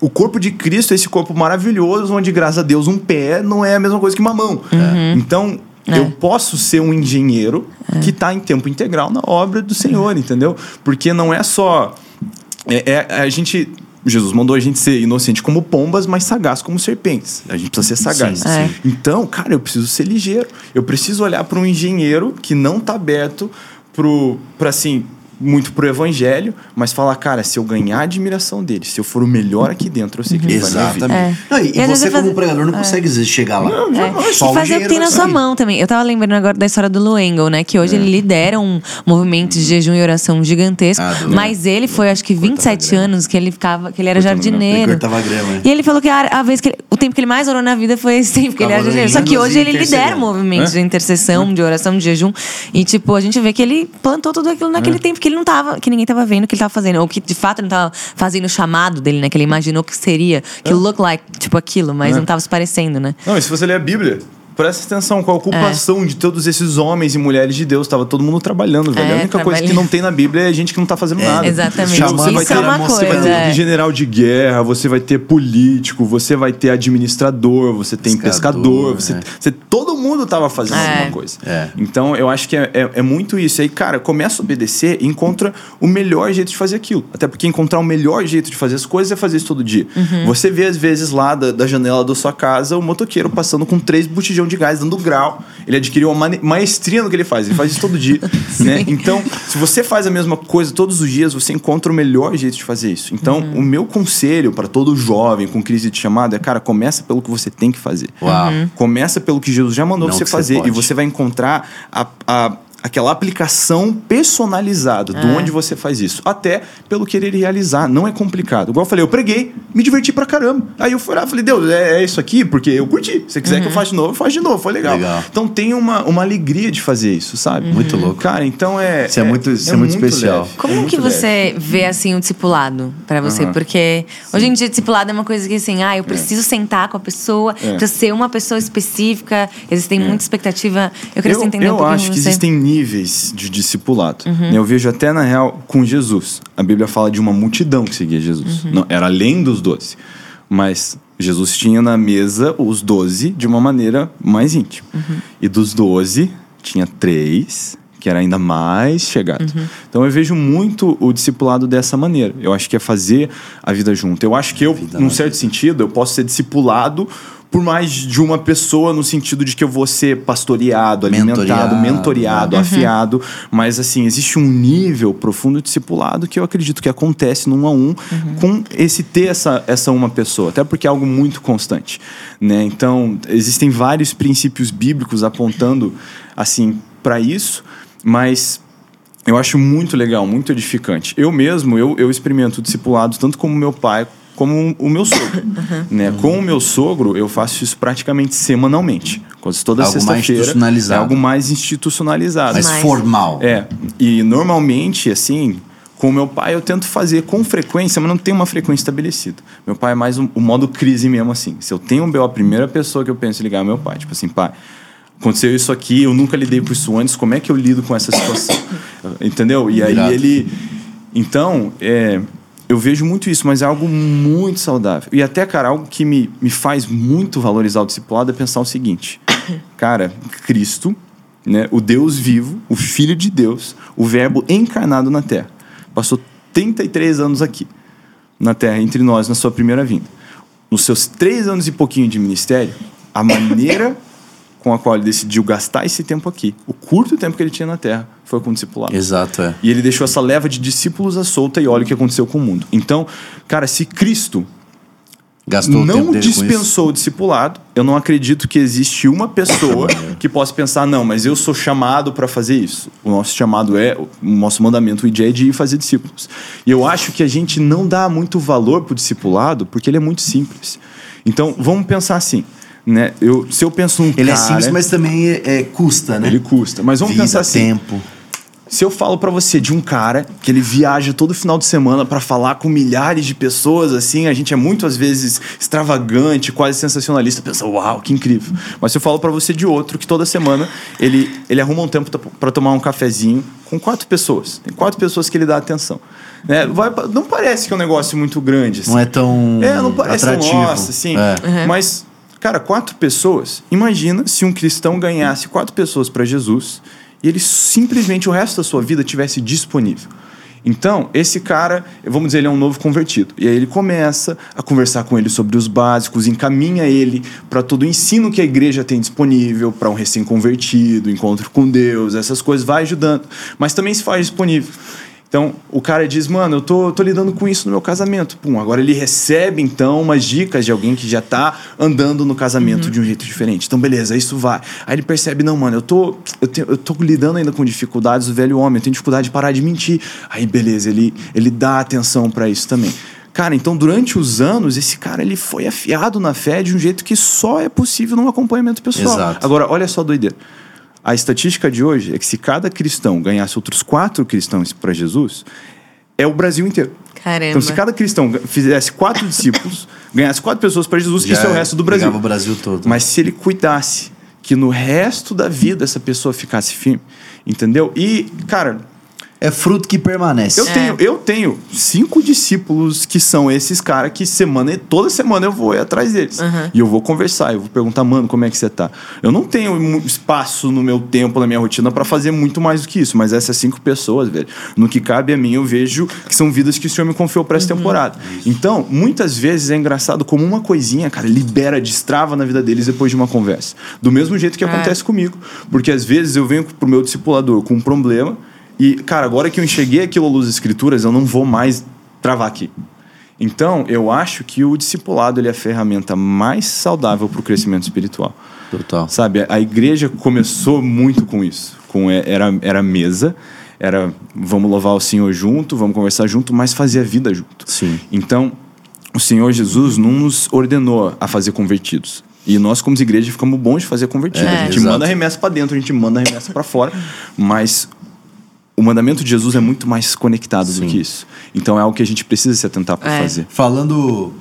o corpo de Cristo é esse corpo maravilhoso, onde, graças a Deus, um pé não é a mesma coisa que uma mão. Uhum. Então, É. eu posso ser um engenheiro que está em tempo integral na obra do Senhor, entendeu? Porque não é só. É, é- a gente. Jesus mandou a gente ser inocente como pombas, mas sagaz como serpentes. A gente precisa ser sagaz. Sim, É. Então, cara, eu preciso ser ligeiro. Eu preciso olhar para um engenheiro que não tá aberto pro, pra assim, muito pro evangelho, mas falar, cara, se eu ganhar a admiração dele, se eu for o melhor aqui dentro, eu sei que ele vai me ouvir. Exatamente. É. Não, e, E você, é como fazer- pregador, não consegue às vezes, chegar lá. É. Só E fazer o que tem na sua mão também. Eu tava lembrando agora da história do Lou Engle, né? Que hoje ele lidera um movimento de jejum e oração gigantesco. Ah, mas ele foi, acho que 27 grama. anos que ele ficava, que ele era Cortando grama. jardineiro. Ele cortava grama, é. E ele falou que a, a vez que ele- o tempo que ele mais orou na vida foi esse tempo que ele era jardineiro. Só que hoje ele lidera intercedendo. movimentos de intercessão, de oração, de jejum. E, tipo, a gente vê que ele plantou tudo aquilo naquele tempo que ele não tava, que ninguém tava vendo o que ele tava fazendo. Ou que de fato ele não tava fazendo o chamado dele, né? Que ele imaginou que seria, que look like, tipo, aquilo, mas É. não tava se parecendo, né? Não, e se você ler a Bíblia, presta atenção com a ocupação de todos esses homens e mulheres de Deus. Tava todo mundo trabalhando, velho. É, a única coisa que não tem na Bíblia é gente que não tá fazendo nada. exatamente. Então, você vai ter, é uma você vai coisa, ter é. general de guerra, você vai ter político, você vai ter administrador, você tem Pescador, pescador, você, é. você- todo mundo tava fazendo É. alguma coisa. É. Então, eu acho que é, é- é muito isso. Aí, cara, começa a obedecer e encontra o melhor jeito de fazer aquilo. Até porque encontrar o melhor jeito de fazer as coisas é fazer isso todo dia. Uhum. Você vê, às vezes, lá da, da janela da sua casa, o motoqueiro passando com três botijão de gás, dando grau. Ele adquiriu uma maestria no que ele faz. Ele faz isso todo dia. né? Então, se você faz a mesma coisa todos os dias, você encontra o melhor jeito de fazer isso. Então, Uhum. o meu conselho para todo jovem com crise de chamado é, cara, começa pelo que você tem que fazer. Uau. Uhum. Começa pelo que Jesus já mandou Não você você fazer. pode. e você vai encontrar a, a- aquela aplicação personalizada É. de onde você faz isso. Até pelo querer realizar. Não é complicado. Igual eu falei, eu preguei, me diverti pra caramba. Aí eu fui lá e falei, Deus, é, é isso aqui? Porque eu curti. Se você quiser que eu Uhum. faça de novo, eu faço de novo. Foi legal. Legal. Então tem uma, uma alegria de fazer isso, sabe? Muito louco. Cara, então é. Isso é muito- isso é muito especial. leve. Como É muito que leve. você vê assim o discipulado pra você? Aham. Porque hoje em dia discipulado é uma coisa que assim, ah, eu preciso sentar com a pessoa, É. preciso ser uma pessoa específica, existem muita expectativa. Eu queria eu, entender eu um pouquinho acho que você. Uhum. existem níveis de discipulado. né? Eu vejo até, na real, com Jesus. A Bíblia fala de uma multidão que seguia Jesus. Uhum. Não, era além dos doze. Mas Jesus tinha na mesa os doze de uma maneira mais íntima. Uhum. E dos doze, tinha três que era ainda mais chegado. Uhum. Então eu vejo muito o discipulado dessa maneira. Eu acho que é fazer a vida junto. Eu acho que eu, num certo sentido, eu posso ser discipulado por mais de uma pessoa no sentido de que eu vou ser pastoreado, alimentado, Mentoreado, mentoreado, né? afiado. Mas assim, existe um nível profundo de discipulado que eu acredito que acontece num a um com esse ter essa, essa uma pessoa. Até porque é algo muito constante. Né? Então, existem vários princípios bíblicos apontando assim para isso, mas eu acho muito legal, muito edificante. Eu mesmo, eu, eu experimento discipulado tanto como meu pai como o meu sogro. Né? Com o meu sogro, eu faço isso praticamente semanalmente. Quase toda sexta-feira. institucionalizado. É algo mais institucionalizado. Mais Mais. formal. É, e normalmente, assim, com meu pai eu tento fazer com frequência, mas não tem uma frequência estabelecida. Meu pai é mais o, o modo crise mesmo, assim. Se eu tenho um B.O., a primeira pessoa que eu penso em ligar é meu pai. Tipo assim, pai, aconteceu isso aqui, eu nunca lidei com isso antes, como é que eu lido com essa situação? Entendeu? E aí Irado. ele... Então, é, eu vejo muito isso, mas é algo muito saudável. E até, cara, algo que me, me faz muito valorizar o discipulado é pensar o seguinte. Cara, Cristo, né, o Deus vivo, o Filho de Deus, o Verbo encarnado na Terra, passou 33 anos aqui, na Terra, entre nós, na sua primeira vinda. Nos seus três anos e pouquinho de ministério, a maneira com a qual ele decidiu gastar esse tempo aqui, o curto tempo que ele tinha na Terra, foi com o discipulado. Exato, é. E ele deixou essa leva de discípulos à solta e olha o que aconteceu com o mundo. Então, cara, se Cristo Gastou não dispensou o discipulado, eu não acredito que existe uma pessoa que possa pensar, não, mas eu sou chamado para fazer isso. O nosso chamado é, o nosso mandamento, é de ir fazer discípulos. E eu acho que a gente não dá muito valor pro discipulado porque ele é muito simples. Então, vamos pensar assim, né? Eu, se eu penso num Ele é cara, simples, mas também é, é- custa, né? ele custa. Mas vamos Vida, pensar assim, tempo. Se eu falo pra você de um cara que ele viaja todo final de semana pra falar com milhares de pessoas, assim, a gente é muito às vezes extravagante, quase sensacionalista, pensa, uau, que incrível. Mas se eu falo pra você de outro que toda semana ele, ele arruma um tempo pra tomar um cafezinho com quatro pessoas. Tem quatro pessoas que ele dá atenção. Né? Vai, não parece que é um negócio muito grande. Assim. Não é tão É, não parece tão atrativo. nossa, assim. É. Mas, cara, quatro pessoas. Imagina se um cristão ganhasse quatro pessoas para Jesus e ele simplesmente o resto da sua vida tivesse disponível. Então, esse cara, vamos dizer, ele é um novo convertido. E aí ele começa a conversar com ele sobre os básicos, encaminha ele para todo o ensino que a igreja tem disponível para um recém-convertido, encontro com Deus, essas coisas, vai ajudando. Mas também se faz disponível. Então, o cara diz, mano, eu tô, tô lidando com isso no meu casamento. Pum, agora ele recebe, então, umas dicas de alguém que já tá andando no casamento de um jeito diferente. Então, beleza, isso vai. Aí ele percebe, não, mano, eu tô, eu, tenho, eu tô lidando ainda com dificuldades do velho homem, eu tenho dificuldade de parar de mentir. Aí, beleza, ele, ele dá atenção para isso também. Cara, então durante os anos, esse cara ele foi afiado na fé de um jeito que só é possível num acompanhamento pessoal. Exato. Agora, olha só a doideira. A estatística de hoje é que se cada cristão ganhasse outros quatro cristãos para Jesus, é o Brasil inteiro. Caramba. Então, se cada cristão fizesse quatro discípulos, ganhasse quatro pessoas para Jesus, isso é o resto do Brasil. o Brasil todo. Mas se ele cuidasse que no resto da vida essa pessoa ficasse firme, entendeu? E, cara, É fruto que permanece. eu, tenho, eu tenho cinco discípulos que são esses caras que semana, toda semana eu vou ir atrás deles. E eu vou conversar, eu vou perguntar, mano, como é que você tá? Eu não tenho espaço no meu tempo, na minha rotina, para fazer muito mais do que isso. Mas essas cinco pessoas, velho, no que cabe a mim, eu vejo que são vidas que o Senhor me confiou para essa temporada. Então, muitas vezes é engraçado como uma coisinha, cara, libera, destrava na vida deles depois de uma conversa. Do mesmo jeito que É. acontece comigo. Porque às vezes eu venho pro meu discipulador com um problema e, cara, agora que eu enxerguei aquilo à luz das escrituras, eu não vou mais travar aqui. Então, eu acho que o discipulado ele é a ferramenta mais saudável para o crescimento espiritual. Total. Sabe, a igreja começou muito com isso. Com, é, era, era mesa, era vamos louvar o Senhor junto, vamos conversar junto, mas fazer a vida junto. Sim. Então, o Senhor Jesus não nos ordenou a fazer convertidos. E nós, como igreja, ficamos bons de fazer convertidos. É, a gente exato. manda remessa para dentro, a gente manda remessa para fora. Mas o mandamento de Jesus é muito mais conectado Sim. do que isso. Então é algo que a gente precisa se atentar para É. fazer. Falando.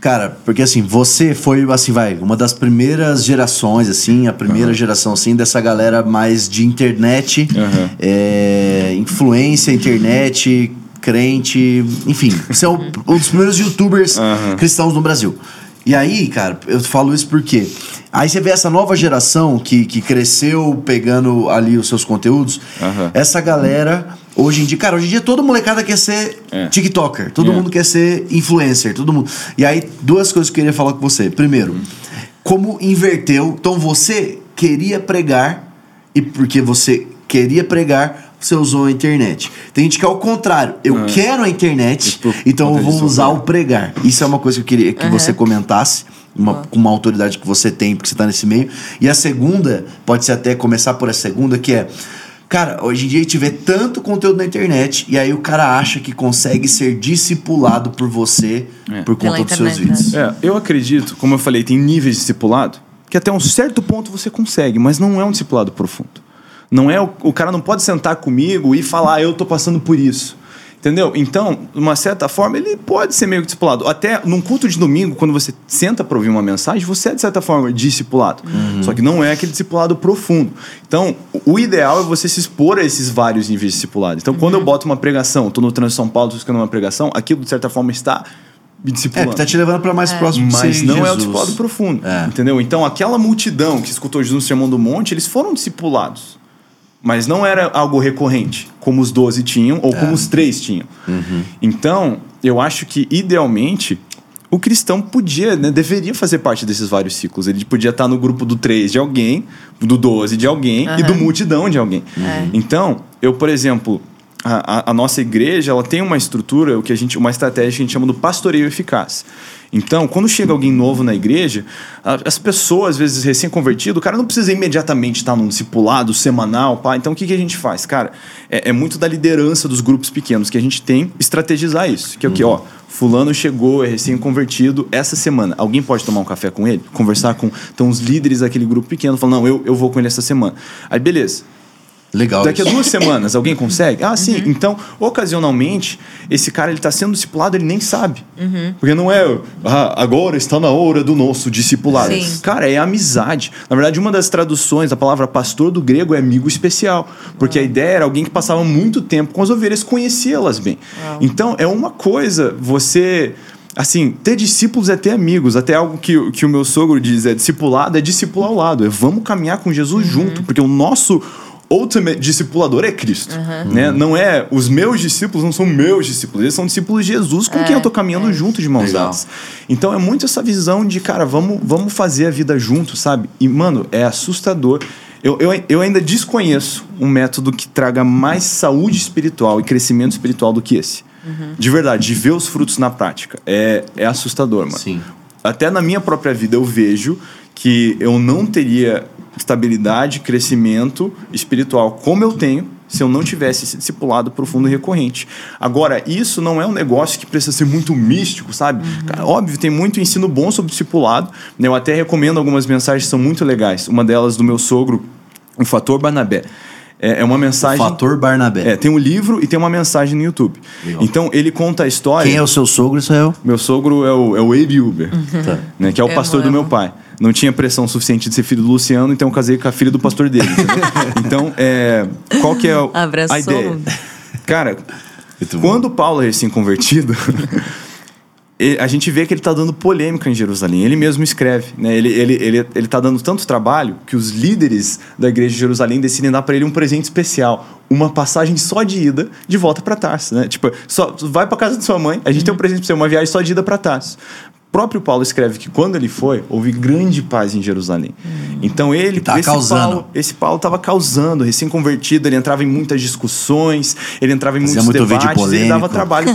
Cara, porque assim, você foi, assim, vai, uma das primeiras gerações, assim, a primeira geração, assim, dessa galera mais de internet, Aham. é, influência, internet, crente, enfim. Você é o- um dos primeiros youtubers Aham. cristãos no Brasil. E aí, cara, eu falo isso porque. Aí você vê essa nova geração que, que cresceu pegando ali os seus conteúdos. Aham. Essa galera, hoje em dia, cara, hoje em dia toda molecada quer ser É. TikToker. Todo É. mundo quer ser influencer, todo mundo. E aí, duas coisas que eu queria falar com você. Primeiro, como inverteu. Então, você queria pregar, e porque você queria pregar, você usou a internet. Tem gente que é o contrário. Eu quero a internet, por então eu vou usar eu o pregar. Isso é uma coisa que eu queria que você comentasse. Uma, com uma autoridade que você tem, porque você tá nesse meio. E a segunda, pode ser até começar por essa segunda, que é. Cara, hoje em dia a gente vê tanto conteúdo na internet e aí o cara acha que consegue ser discipulado por você É. por Pela conta dos seus internet, vídeos. É, eu acredito, como eu falei, tem níveis de discipulado que até um certo ponto você consegue, mas não é um discipulado profundo. Não é o, o cara não pode sentar comigo e falar, "Ah, eu tô passando por isso. Entendeu? Então, de uma certa forma, ele pode ser meio que discipulado. Até num culto de domingo, quando você senta para ouvir uma mensagem, você é, de certa forma, discipulado. Só que não é aquele discipulado profundo. Então, o ideal é você se expor a esses vários níveis de discipulado. Então, quando eu boto uma pregação, tô no Trânsito São Paulo, tô escutando uma pregação, aquilo, de certa forma, está me É, discipulando. que tá te levando pra mais próximo de Mas não é o Jesus. discipulado profundo. É. Entendeu? Então, aquela multidão que escutou Jesus no Sermão do Monte, eles foram discipulados. Mas não era algo recorrente, como os 12 tinham, ou como os três tinham. Então, eu acho que, idealmente, o cristão podia, né, deveria fazer parte desses vários ciclos. Ele podia estar no grupo do 3 de alguém, do 12 de alguém e do multidão de alguém. Então, eu, por exemplo, a, a, a nossa igreja ela tem uma estrutura, o que a gente, uma estratégia que a gente chama do pastoreio eficaz. Então, quando chega alguém novo na igreja, as pessoas, às vezes recém-convertido, o cara não precisa imediatamente estar num discipulado semanal. Pá. Então, o que, que a gente faz? Cara, é, é muito da liderança dos grupos pequenos que a gente tem estrategizar isso. Que é o que, ó, fulano chegou, é recém-convertido, essa semana, alguém pode tomar um café com ele? Conversar com então, os líderes daquele grupo pequeno, falando, não, eu, eu vou com ele essa semana. Aí, beleza. Legal. Daqui a duas semanas, alguém consegue? Ah, sim. Então, ocasionalmente, esse cara ele está sendo discipulado, ele nem sabe. Porque não é, ah, agora está na hora do nosso discipulado. Sim. Cara, é amizade. Na verdade, uma das traduções da palavra pastor do grego é amigo especial. Porque a ideia era alguém que passava muito tempo com as ovelhas, conhecia-las bem. Então, é uma coisa você. Assim, ter discípulos é ter amigos. Até algo que, o- que o meu sogro diz é discipulado, é discipular ao lado. É vamos caminhar com Jesus junto. Porque o nosso ultimate discipulador é Cristo. Né? Não é. Os meus discípulos não são meus discípulos, eles são discípulos de Jesus com quem eu tô caminhando junto de mãos Legal. dadas. Então é muito essa visão de, cara, vamos, vamos fazer a vida junto, sabe? E, mano, é assustador. Eu, eu, eu ainda desconheço um método que traga mais saúde espiritual e crescimento espiritual do que esse. De verdade, de ver os frutos na prática. É, é assustador, mano. Sim. Até na minha própria vida eu vejo que eu não teria estabilidade, crescimento espiritual como eu tenho se eu não tivesse esse discipulado profundo e recorrente. Agora, isso não é um negócio que precisa ser muito místico, sabe? Cara, óbvio, tem muito ensino bom sobre discipulado. né? Eu até recomendo algumas mensagens que são muito legais. Uma delas do meu sogro, o Fator Barnabé. É é uma mensagem. Fator Barnabé. É, tem um livro e tem uma mensagem no YouTube. Legal. Então, ele conta a história. Quem é o seu sogro, Israel? Meu sogro é o, é o Abe Uber, Tá. né, que é o Amo, pastor do meu pai. Não tinha pressão suficiente de ser filho do Luciano, então eu casei com a filha do pastor dele. então, é, qual que é o- Abraçou. a ideia? Cara, quando Paulo é recém-convertido, a gente vê que ele está dando polêmica em Jerusalém. Ele mesmo escreve. Né? Ele, ele, ele, ele tá dando tanto trabalho que os líderes da igreja de Jerusalém decidem dar para ele um presente especial. Uma passagem só de ida de volta para Tarso. Né? Tipo, só, vai para casa de sua mãe, a gente tem um presente para você, uma viagem só de ida para Tarso. O próprio Paulo escreve que quando ele foi, houve grande paz em Jerusalém. Então ele, tá esse causando. Paulo, esse Paulo estava causando, recém-convertido, ele entrava em muitas discussões, ele entrava em Fazia muitos debates, ele dava trabalho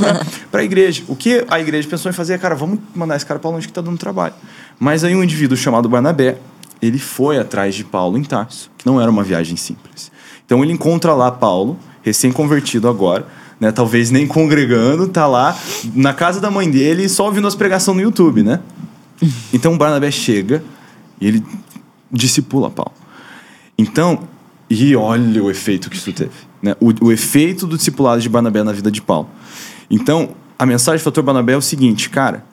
para a igreja. O que a igreja pensou em fazer é, cara, vamos mandar esse cara para longe que está dando trabalho. Mas aí um indivíduo chamado Barnabé, ele foi atrás de Paulo em Tarso, que não era uma viagem simples. Então ele encontra lá Paulo, recém-convertido agora, né, talvez nem congregando, tá lá na casa da mãe dele e só ouvindo as pregações no YouTube, né? Então Barnabé chega e ele discipula Paulo. Então, e olha o efeito que isso teve. Né? O, o efeito do discipulado de Barnabé na vida de Paulo. Então, a mensagem do fator Barnabé é o seguinte, cara.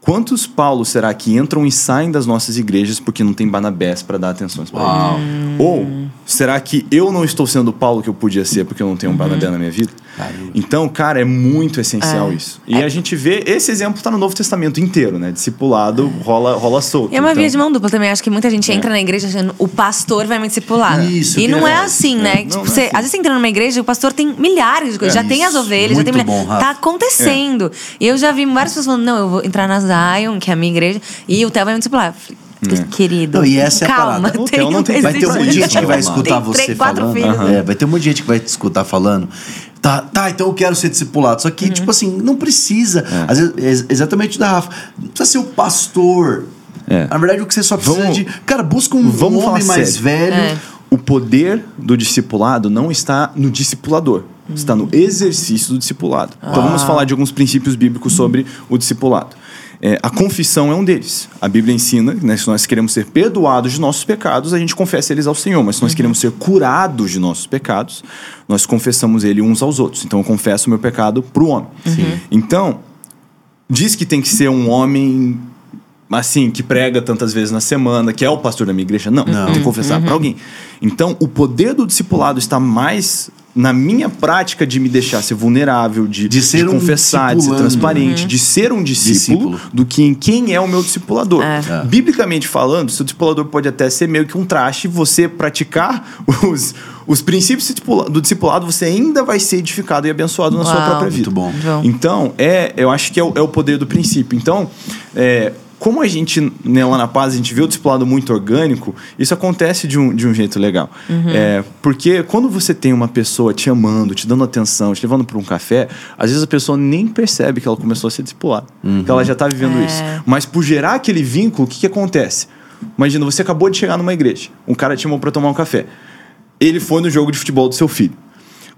Quantos Paulos será que entram e saem das nossas igrejas porque não tem Barnabés para dar atenção para eles? Ou será que eu não estou sendo o Paulo que eu podia ser porque eu não tenho um Barnabé na minha vida? Caramba. Então, cara, é muito essencial É. isso. E a gente vê, esse exemplo está no Novo Testamento inteiro, né? Discipulado rola, rola solto. E é uma Então- via de mão dupla também. Acho que muita gente entra na igreja achando o pastor vai me discipular. Isso, E não é legal. assim, É. né? Não, tipo, não é você, assim. Às vezes você entra numa igreja e o pastor tem milhares de coisas. É, já tem as isso. ovelhas, já tem Muito milhares. bom, Rafa. Tá acontecendo. E eu já vi várias pessoas falando: não, eu vou entrar na Zion, que é a minha igreja, e o Theo vai me discipular. Eu falei, Querido. Não, e essa é a calma, parada. O Theo não tem- Vai ter um monte de gente que vai Tem escutar Tem você três, falando. filhos. É, vai ter um monte de gente que vai te escutar falando. Tá, tá, então eu quero ser discipulado. Só Uhum. que, tipo assim, não precisa. Às vezes, é ex- exatamente o da Rafa. Não precisa ser o pastor. É. Na verdade, o que você só precisa Vamos- de. Cara, busca um Vamos homem falar mais sério. velho. É. O poder do discipulado não está no discipulador, está no exercício do discipulado. Então vamos falar de alguns princípios bíblicos sobre o discipulado. É, a confissão é um deles. A Bíblia ensina né, se nós queremos ser perdoados de nossos pecados, a gente confessa eles ao Senhor. Mas se nós queremos ser curados de nossos pecados, nós confessamos ele uns aos outros. Então eu confesso o meu pecado para o homem. Então, diz que tem que ser um homem assim, que prega tantas vezes na semana, que é o pastor da minha igreja. Não, não. tem que confessar para alguém. Então, o poder do discipulado está mais na minha prática de me deixar ser vulnerável, de, De ser um confessar, de ser transparente, de ser um discípulo, Discípulo. do que em quem é o meu discipulador. É. É. Biblicamente falando, seu discipulador pode até ser meio que um traste, você praticar os, os princípios do discipulado, você ainda vai ser edificado e abençoado na sua própria vida. Muito bom. Bom. Então, é, eu acho que é o, é o poder do princípio. Então, é, como a gente, né, lá na Paz, a gente vê o discipulado muito orgânico, isso acontece de um, de um jeito legal. É, porque quando você tem uma pessoa te amando, te dando atenção, te levando para um café, às vezes a pessoa nem percebe que ela começou a ser discipulada. Que ela já está vivendo É. isso. Mas por gerar aquele vínculo, o que, que acontece? Imagina, você acabou de chegar numa igreja, um cara te chamou para tomar um café. Ele foi no jogo de futebol do seu filho.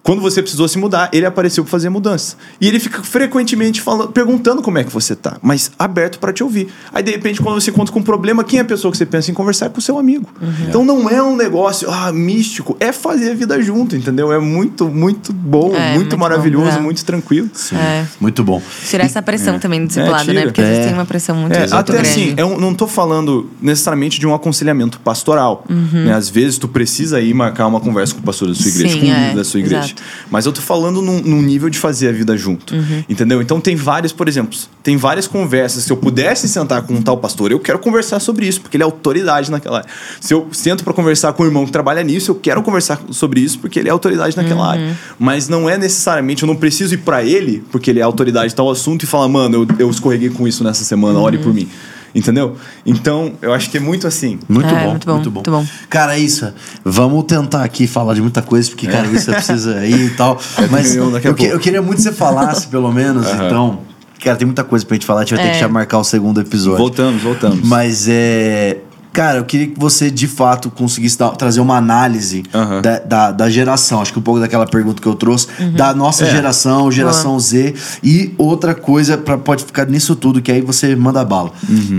Quando você precisou se mudar, ele apareceu para fazer mudança. E ele fica frequentemente falando, perguntando como é que você tá, mas aberto para te ouvir. Aí, de repente, quando você encontra com um problema, quem é a pessoa que você pensa em conversar é com o seu amigo. Então não é um negócio ah, místico, é fazer a vida junto, entendeu? É muito, muito bom, É, muito, muito bom, maravilhoso, é. muito tranquilo. É. Muito bom. Tirar essa pressão também do discipulado, tira. né? Porque É. tem uma pressão muito, É, muito até grande. assim, eu não tô falando necessariamente de um aconselhamento pastoral. Né? Às vezes tu precisa ir marcar uma conversa com o pastor da sua igreja, Sim, com o é, líder da sua igreja. exato. Mas eu tô falando num, num nível de fazer a vida junto. Entendeu? Então tem vários, por exemplo, tem várias conversas. Se eu pudesse sentar com um tal pastor, eu quero conversar sobre isso, porque ele é autoridade naquela área. Se eu sento para conversar com um irmão que trabalha nisso, eu quero conversar sobre isso, porque ele é autoridade naquela área. Mas não é necessariamente, eu não preciso ir para ele, porque ele é autoridade em tal assunto, e falar, mano, eu, eu escorreguei com isso nessa semana, ore por mim. Entendeu? Então, eu acho que é muito assim. Muito, É, bom, muito bom, muito bom, muito bom. Cara, Issa, vamos tentar aqui falar de muita coisa, porque, cara, Issa precisa ir e tal. Mas eu, que- eu queria muito que você falasse, pelo menos, Aham. então. Cara, tem muita coisa pra gente falar, a gente vai ter É. que já marcar o segundo episódio. Voltamos, voltamos. Mas é. Cara, eu queria que você de fato conseguisse dar- trazer uma análise Aham. da, da, da geração. Acho que um pouco daquela pergunta que eu trouxe, da nossa É. geração, geração Z. E outra coisa, pra, pode ficar nisso tudo, que aí você manda bala.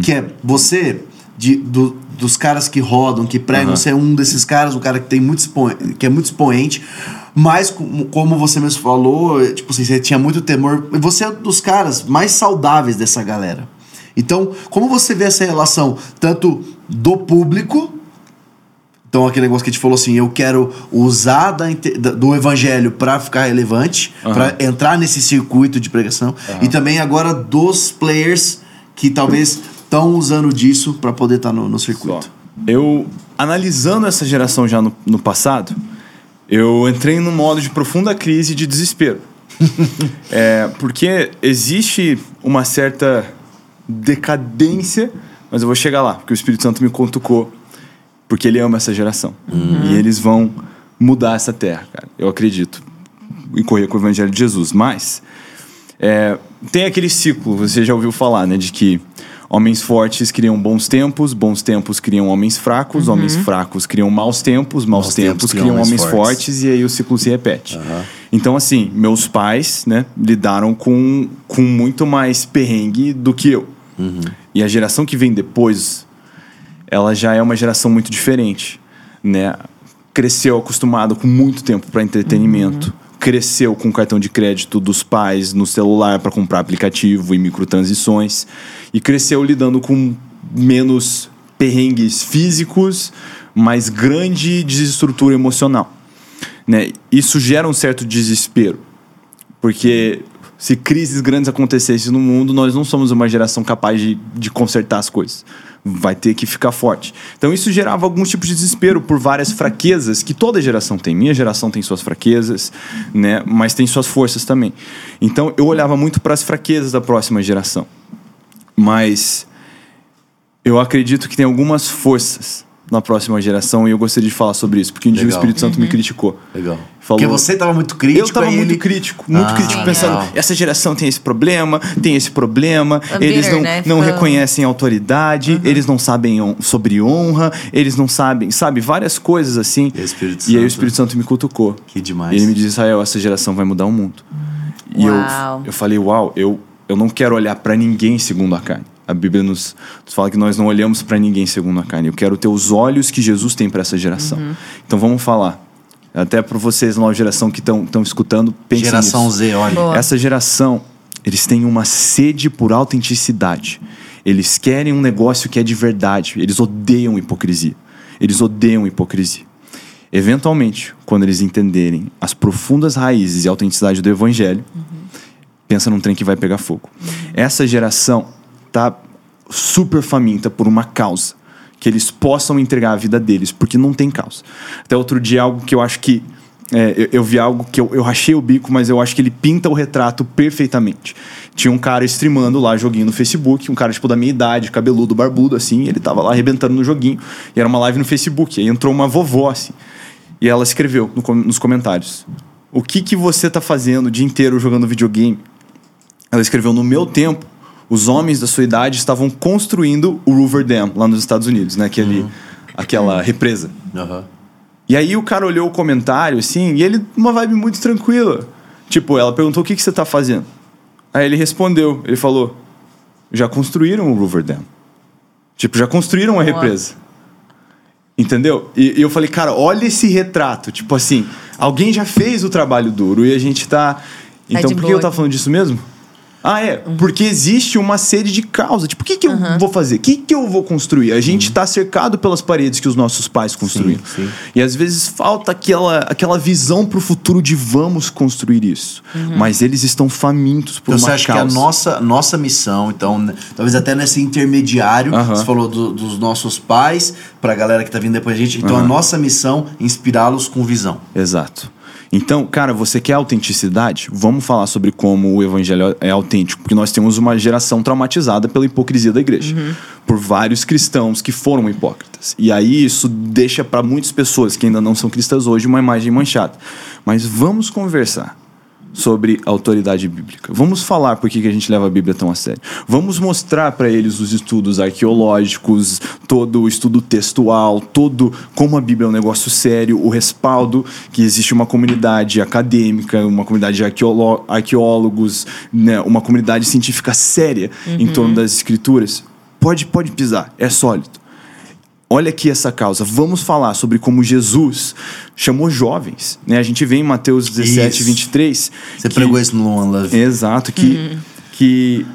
Que é você, de, do- dos caras que rodam, que pregam, você é um desses caras, um cara que, tem muito que é muito expoente. Mas, como, você mesmo falou, tipo assim, você tinha muito temor. Você é um dos caras mais saudáveis dessa galera. Então, como você vê essa relação tanto do público, então aquele negócio que a gente falou assim, eu quero usar da do evangelho para ficar relevante, Aham. pra entrar nesse circuito de pregação, e também agora dos players que talvez estão usando disso para poder estar no, no Só. circuito. Eu, analisando essa geração já no, no passado, eu entrei num modo de profunda crise de desespero. é, porque existe uma certa decadência, mas eu vou chegar lá, porque o Espírito Santo me contucou, porque ele ama essa geração. E eles vão mudar essa terra, cara. Eu acredito. E correr com o Evangelho de Jesus. Mas é, tem aquele ciclo, você já ouviu falar, né? De que homens fortes criam bons tempos, bons tempos criam homens fracos, homens fracos criam maus tempos, maus, Maus tempos, tempos criam criam homens homens fortes. fortes. e aí o ciclo se repete. Então, assim, meus pais, né, lidaram com, com muito mais perrengue do que eu. E a geração que vem depois, ela já é uma geração muito diferente, né? Cresceu acostumado com muito tempo para entretenimento, cresceu com cartão de crédito dos pais no celular para comprar aplicativo e microtransições e cresceu lidando com menos perrengues físicos, mas grande desestrutura emocional, né? Isso gera um certo desespero, porque se crises grandes acontecessem no mundo, nós não somos uma geração capaz de, de consertar as coisas. Vai ter que ficar forte. Então isso gerava algum tipo de desespero por várias fraquezas que toda geração tem. Minha geração tem suas fraquezas, né? Mas tem suas forças também. Então eu olhava muito para as fraquezas da próxima geração. Mas eu acredito que tem algumas forças na próxima geração e eu gostaria de falar sobre isso, porque um dia o Legal. Espírito Santo me criticou. Legal. Falou- Porque você tava muito crítico. eu tava aí muito ele- crítico, muito Ah, crítico, Sim, pensando, legal. essa geração tem esse problema, tem esse problema, A eles bitter, não, né? não reconhecem autoridade, eles não sabem hon- sobre honra, eles não sabem, sabe, várias coisas assim. E Espírito E aí o Espírito Santo me cutucou. Que demais. E ele me disse, Israel, essa geração vai mudar o mundo. E eu, Uau. eu falei, uau, eu, eu não quero olhar pra ninguém segundo a carne. A Bíblia nos, nos fala que nós não olhamos pra ninguém segundo a carne. Eu quero ter os olhos que Jesus tem pra essa geração. Uhum. Então vamos falar. Até para vocês, nova geração que estão escutando, pensem Geração nisso. Z, olha. Boa. Essa geração, eles têm uma sede por autenticidade. Eles querem um negócio que é de verdade. Eles odeiam hipocrisia. Eles odeiam hipocrisia. Eventualmente, quando eles entenderem as profundas raízes e autenticidade do evangelho, pensa num trem que vai pegar fogo. Essa geração tá super faminta por uma causa que eles possam entregar a vida deles, porque não tem causa. Até outro dia, algo que eu acho que. é, eu, eu vi algo que eu, eu rachei o bico, mas eu acho que ele pinta o retrato perfeitamente. Tinha um cara streamando lá, joguinho no Facebook, um cara tipo da minha idade, cabeludo, barbudo, assim, ele tava lá arrebentando no joguinho. E era uma live no Facebook. Aí entrou uma vovó, assim. E ela escreveu no nos comentários: O que, que você tá fazendo o dia inteiro jogando videogame? Ela escreveu: No meu tempo, os homens da sua idade estavam construindo o Hoover Dam lá nos Estados Unidos, né? Aquele, Aquela represa. Aham. E aí o cara olhou o comentário, assim, e ele, uma vibe muito tranquila. Tipo, ela perguntou: O que, que você tá fazendo? Aí ele respondeu: Ele falou, já construíram o Hoover Dam. Tipo, já construíram a represa. Entendeu? E, e eu falei, cara, olha esse retrato. Tipo assim, alguém já fez o trabalho duro e a gente tá. Então, de por que eu tava falando disso mesmo? Ah, é. Porque existe uma sede de causa. Tipo, o que, que eu vou fazer? O que, que eu vou construir? A gente tá cercado pelas paredes que os nossos pais construíram. sim. E às vezes falta aquela, aquela visão pro futuro de vamos construir isso. Mas eles estão famintos por Então você uma acha causa. que a nossa, nossa missão, então, né, talvez até nesse intermediário, você falou do- dos nossos pais, pra galera que tá vindo depois da gente, então a nossa missão é inspirá-los com visão. Exato. Então, cara, você quer autenticidade? Vamos falar sobre como o evangelho é autêntico, porque nós temos uma geração traumatizada pela hipocrisia da igreja, por vários cristãos que foram hipócritas. E aí isso deixa para muitas pessoas que ainda não são cristãs hoje uma imagem manchada. Mas vamos conversar sobre autoridade bíblica. Vamos falar por que que a gente leva a Bíblia tão a sério. Vamos mostrar para eles os estudos arqueológicos, todo o estudo textual, todo como a Bíblia é um negócio sério, o respaldo que existe uma comunidade acadêmica, uma comunidade de arqueolo- arqueólogos, né, uma comunidade científica séria em torno das escrituras. Pode, pode pisar, é sólido. Olha aqui essa causa. Vamos falar sobre como Jesus chamou jovens. Né? A gente vê em Mateus 17, Isso. 23. Você que- pregou isso no One Love. Exato, que, que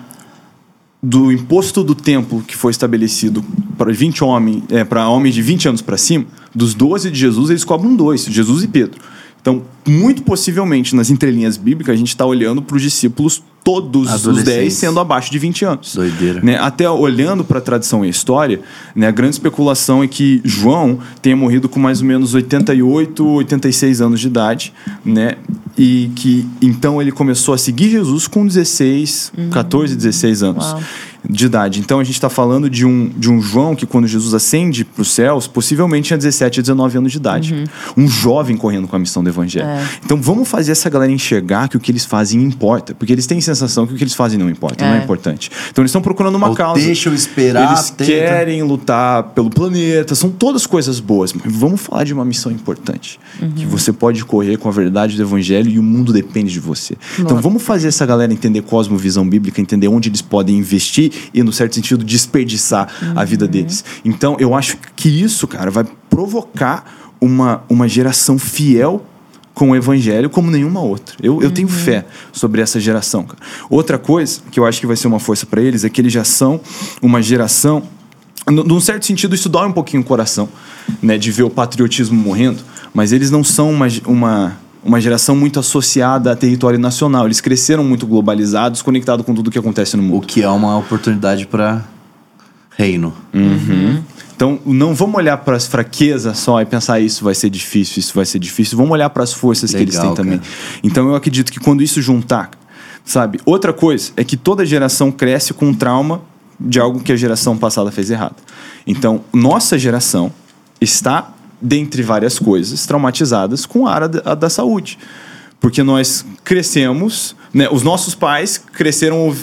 do imposto do templo que foi estabelecido para 20 homens, é, para homens de 20 anos para cima, dos 12 de Jesus, eles cobram dois, Jesus e Pedro. Então, muito possivelmente, nas entrelinhas bíblicas, a gente está olhando para os discípulos, todos os Adolescentes. 10 sendo abaixo de 20 anos. Doideira. Né? Até olhando para a tradição e a história, né, a grande especulação é que João tenha morrido com mais ou menos 88, 86 anos de idade, né? E que então ele começou a seguir Jesus com 16, 14, 16 anos Uau. De idade. Então a gente está falando de um, de um João que, quando Jesus ascende para os céus, possivelmente tinha 17, 19 anos de idade. Um jovem correndo com a missão do evangelho. É. Então vamos fazer essa galera enxergar que o que eles fazem importa. Porque eles têm sensação que o que eles fazem não importa, não é É. importante. Então eles estão procurando uma Ou causa. deixa eu esperar, Eles tenta. querem lutar pelo planeta, são todas coisas boas. Mas vamos falar de uma missão importante. Que você pode correr com a verdade do evangelho e o mundo depende de você. Então vamos fazer essa galera entender cosmovisão bíblica, entender onde eles podem investir e, no certo sentido, desperdiçar a vida deles. Então eu acho que isso, cara, vai provocar uma, uma geração fiel com o evangelho como nenhuma outra. Eu, eu tenho fé sobre essa geração. Cara. Outra coisa que eu acho que vai ser uma força para eles é que eles já são uma geração. Num certo sentido, isso dói um pouquinho o coração, né, de ver o patriotismo morrendo, mas eles não são uma, uma, uma geração muito associada a território nacional. Eles cresceram muito globalizados, conectados com tudo que acontece no O mundo. que é uma oportunidade para reino. Então, não vamos olhar para as fraquezas só e pensar isso vai ser difícil, isso vai ser difícil. Vamos olhar para as forças que eles têm Legal, também. cara. Então, eu acredito que quando isso juntar, sabe? Outra coisa é que toda geração cresce com um trauma de algo que a geração passada fez errado. Então, nossa geração está, dentre várias coisas, traumatizadas com a área da, da saúde. Porque nós crescemos, né? Os nossos pais cresceram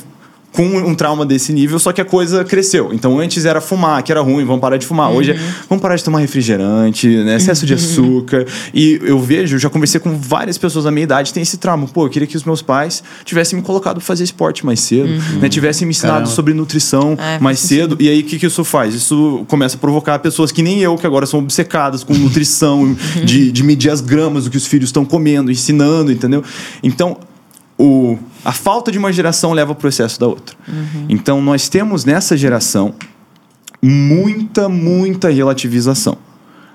com um trauma desse nível, só que a coisa cresceu. Então antes era fumar, que era ruim, vamos parar de fumar. Hoje é, vamos parar de tomar refrigerante, né? excesso de açúcar. E eu vejo, já conversei com várias pessoas da minha idade têm esse trauma. Pô, eu queria que os meus pais tivessem me colocado pra fazer esporte mais cedo, né? tivessem me ensinado Caramba. sobre nutrição É, mais cedo. E aí o que, que isso faz? Isso começa a provocar pessoas que nem eu, que agora são obcecadas com nutrição, de, de medir as gramas do que os filhos estão comendo, ensinando, entendeu? Então, o, a falta de uma geração leva ao processo da outra. Então, nós temos nessa geração muita, muita relativização.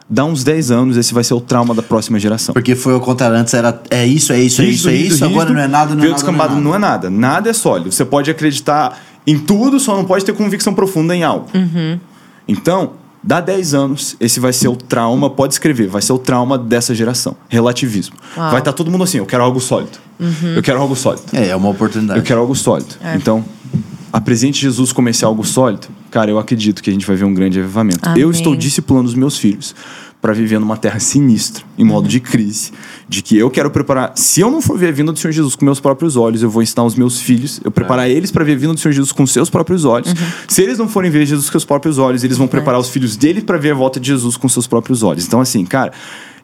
Dá uns 10 anos, esse vai ser o trauma da próxima geração. Porque foi ao contrário, antes era é isso, é isso, é isso, é isso, rígido, agora não é nada, não é nada. descambado, não é nada. não é nada. Nada é sólido. Você pode acreditar em tudo, só não pode ter convicção profunda em algo. Então, dá 10 anos, esse vai ser o trauma, pode escrever, vai ser o trauma dessa geração. Relativismo. Uau. Vai estar todo mundo assim, eu quero algo sólido. Eu quero algo sólido. É, é uma oportunidade. Eu quero algo sólido. É. Então, apresente Jesus como esse algo sólido. Cara, eu acredito que a gente vai ver um grande avivamento. Amém. Eu estou discipulando os meus filhos para viver numa terra sinistra, em modo Uhum. de crise, de que eu quero preparar. Se eu não for ver a vinda do Senhor Jesus com meus próprios olhos, eu vou ensinar os meus filhos, eu É. preparar eles para ver a vinda do Senhor Jesus com seus próprios olhos. Uhum. Se eles não forem ver Jesus com seus próprios olhos, eles vão preparar os filhos deles para ver a volta de Jesus com seus próprios olhos. Então, assim, cara,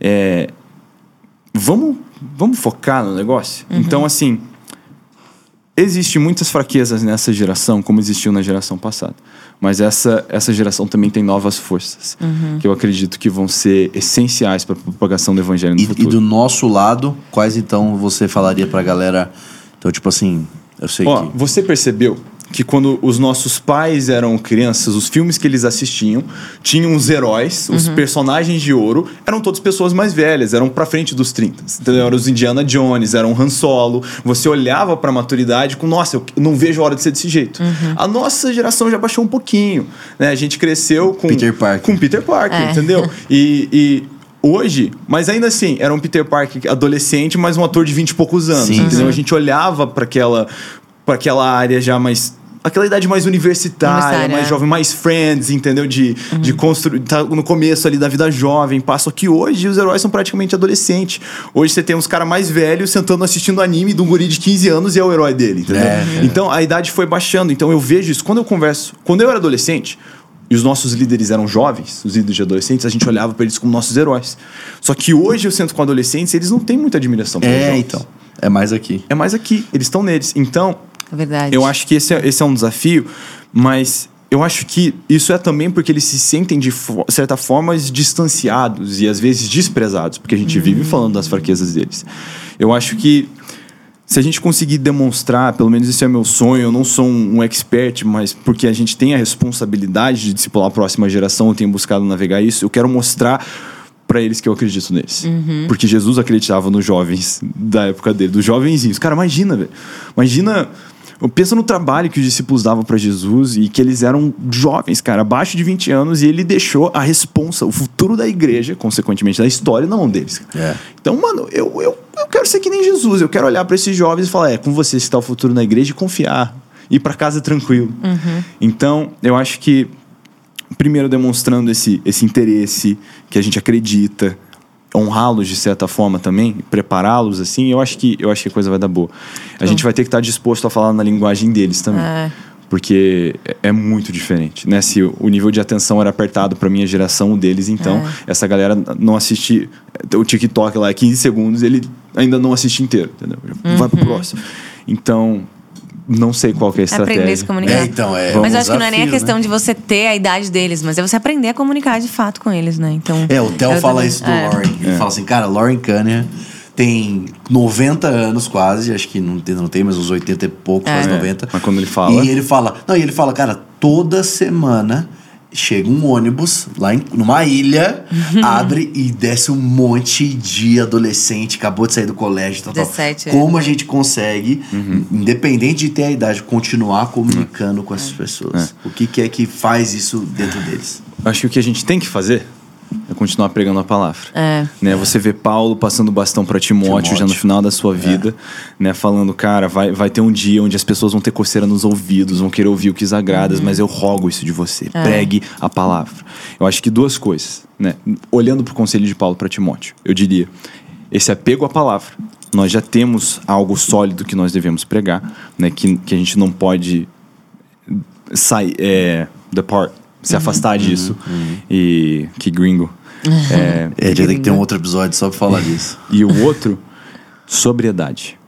é, vamos, vamos focar no negócio? Uhum. Então, assim, Existem muitas fraquezas nessa geração, como existiu na geração passada. Mas essa, essa geração também tem novas forças, Uhum. que eu acredito que vão ser essenciais para a propagação do evangelho no E, futuro. e do nosso lado, quais então você falaria pra galera? Então, tipo assim, eu sei Ó, que. você percebeu que quando os nossos pais eram crianças, os filmes que eles assistiam tinham os heróis, os Uhum. personagens de ouro, eram todas pessoas mais velhas, eram pra frente dos 30. Entendeu? Eram os Indiana Jones, eram Han Solo. Você olhava pra maturidade com, nossa, eu não vejo a hora de ser desse jeito. Uhum. A nossa geração já baixou um pouquinho, né? A gente cresceu com Peter Parker. com Peter Parker, É. entendeu? E, e hoje, mas ainda assim, era um Peter Parker adolescente, mas um ator de 20 e poucos anos, Sim, entendeu? sim. A gente olhava para aquela para aquela área já mais aquela idade mais universitária, mais é. jovem, mais friends, entendeu? De, de construir, tá no começo ali da vida jovem. Passa que hoje os heróis são praticamente adolescentes. Hoje você tem uns caras mais velhos sentando assistindo anime de um guri de 15 anos e é o herói dele, entendeu? É, é. Então a idade foi baixando. Então eu vejo isso. Quando eu converso, quando eu era adolescente, e os nossos líderes eram jovens, os líderes de adolescentes, a gente olhava para eles como nossos heróis. Só que hoje eu sento com adolescentes, eles não têm muita admiração É, então. É mais aqui. É mais aqui, eles estão neles. Então, É verdade. eu acho que esse é, esse é um desafio, mas eu acho que isso é também porque eles se sentem de certa forma distanciados e às vezes desprezados, porque a gente vive falando das fraquezas deles. Eu acho que se a gente conseguir demonstrar, pelo menos esse é meu sonho, eu não sou um, um expert, mas porque a gente tem a responsabilidade de discipular a próxima geração, eu tenho buscado navegar isso, eu quero mostrar para eles que eu acredito neles. Porque Jesus acreditava nos jovens da época dele, dos jovenzinhos. Cara, imagina, velho. Imagina. Pensa no trabalho que os discípulos davam para Jesus e que eles eram jovens, cara, abaixo de 20 anos, e ele deixou a responsa, o futuro da igreja, consequentemente da história, na mão deles. É. Então, mano, eu, eu, eu quero ser que nem Jesus. Eu quero olhar para esses jovens e falar: é com você está o futuro na igreja e confiar. Ir para casa tranquilo. Então, eu acho que, primeiro, demonstrando esse, esse interesse que a gente acredita, honrá-los de certa forma também, prepará-los assim, eu acho que eu acho que a coisa vai dar boa. A gente vai ter que estar disposto a falar na linguagem deles também. É. Porque é- é muito diferente, né? Se o nível de atenção era apertado para minha geração, o deles, então, essa galera não assiste o TikTok lá, é 15 segundos, ele ainda não assiste inteiro, entendeu? Já Vai pro próximo. Então, não sei qual que é a estratégia. Aprender a se comunicar. É, então, é. Mas eu acho que não é nem a questão né? de você ter a idade deles, mas é você aprender a comunicar de fato com eles, né? Então. É, o Theo fala também- isso do é. Lauren. Ele fala assim, cara, Lauren Cunningham tem 90 anos quase, acho que não tem, não tem mas uns 80 e poucos, É. quase É, 90. mas quando ele fala- E ele fala, não, e ele fala, cara, toda semana chega um ônibus lá em, numa ilha, abre e desce um monte de adolescente, acabou de sair do colégio, tal, tal. 17 Como a gente consegue, Uhum. independente de ter a idade, continuar comunicando com É. essas pessoas? O que, que é que faz isso dentro deles? Acho que o que a gente tem que fazer é continuar pregando a palavra. É. Né? Você vê Paulo passando o bastão para Timóteo, já no Timóteo. final da sua vida, né? falando, cara, vai, vai ter um dia onde as pessoas vão ter coceira nos ouvidos, vão querer ouvir o que os agrada, mas eu rogo isso de você. Pregue a palavra. Eu acho que duas coisas, né? Olhando para o conselho de Paulo para Timóteo, eu diria, esse apego à palavra. Nós já temos algo sólido que nós devemos pregar, né? Que, que a gente não pode sair, é, depart, se afastar disso. E que gringo. É, É, a gente tem que ter um outro episódio só pra falar disso. e o outro, sobriedade.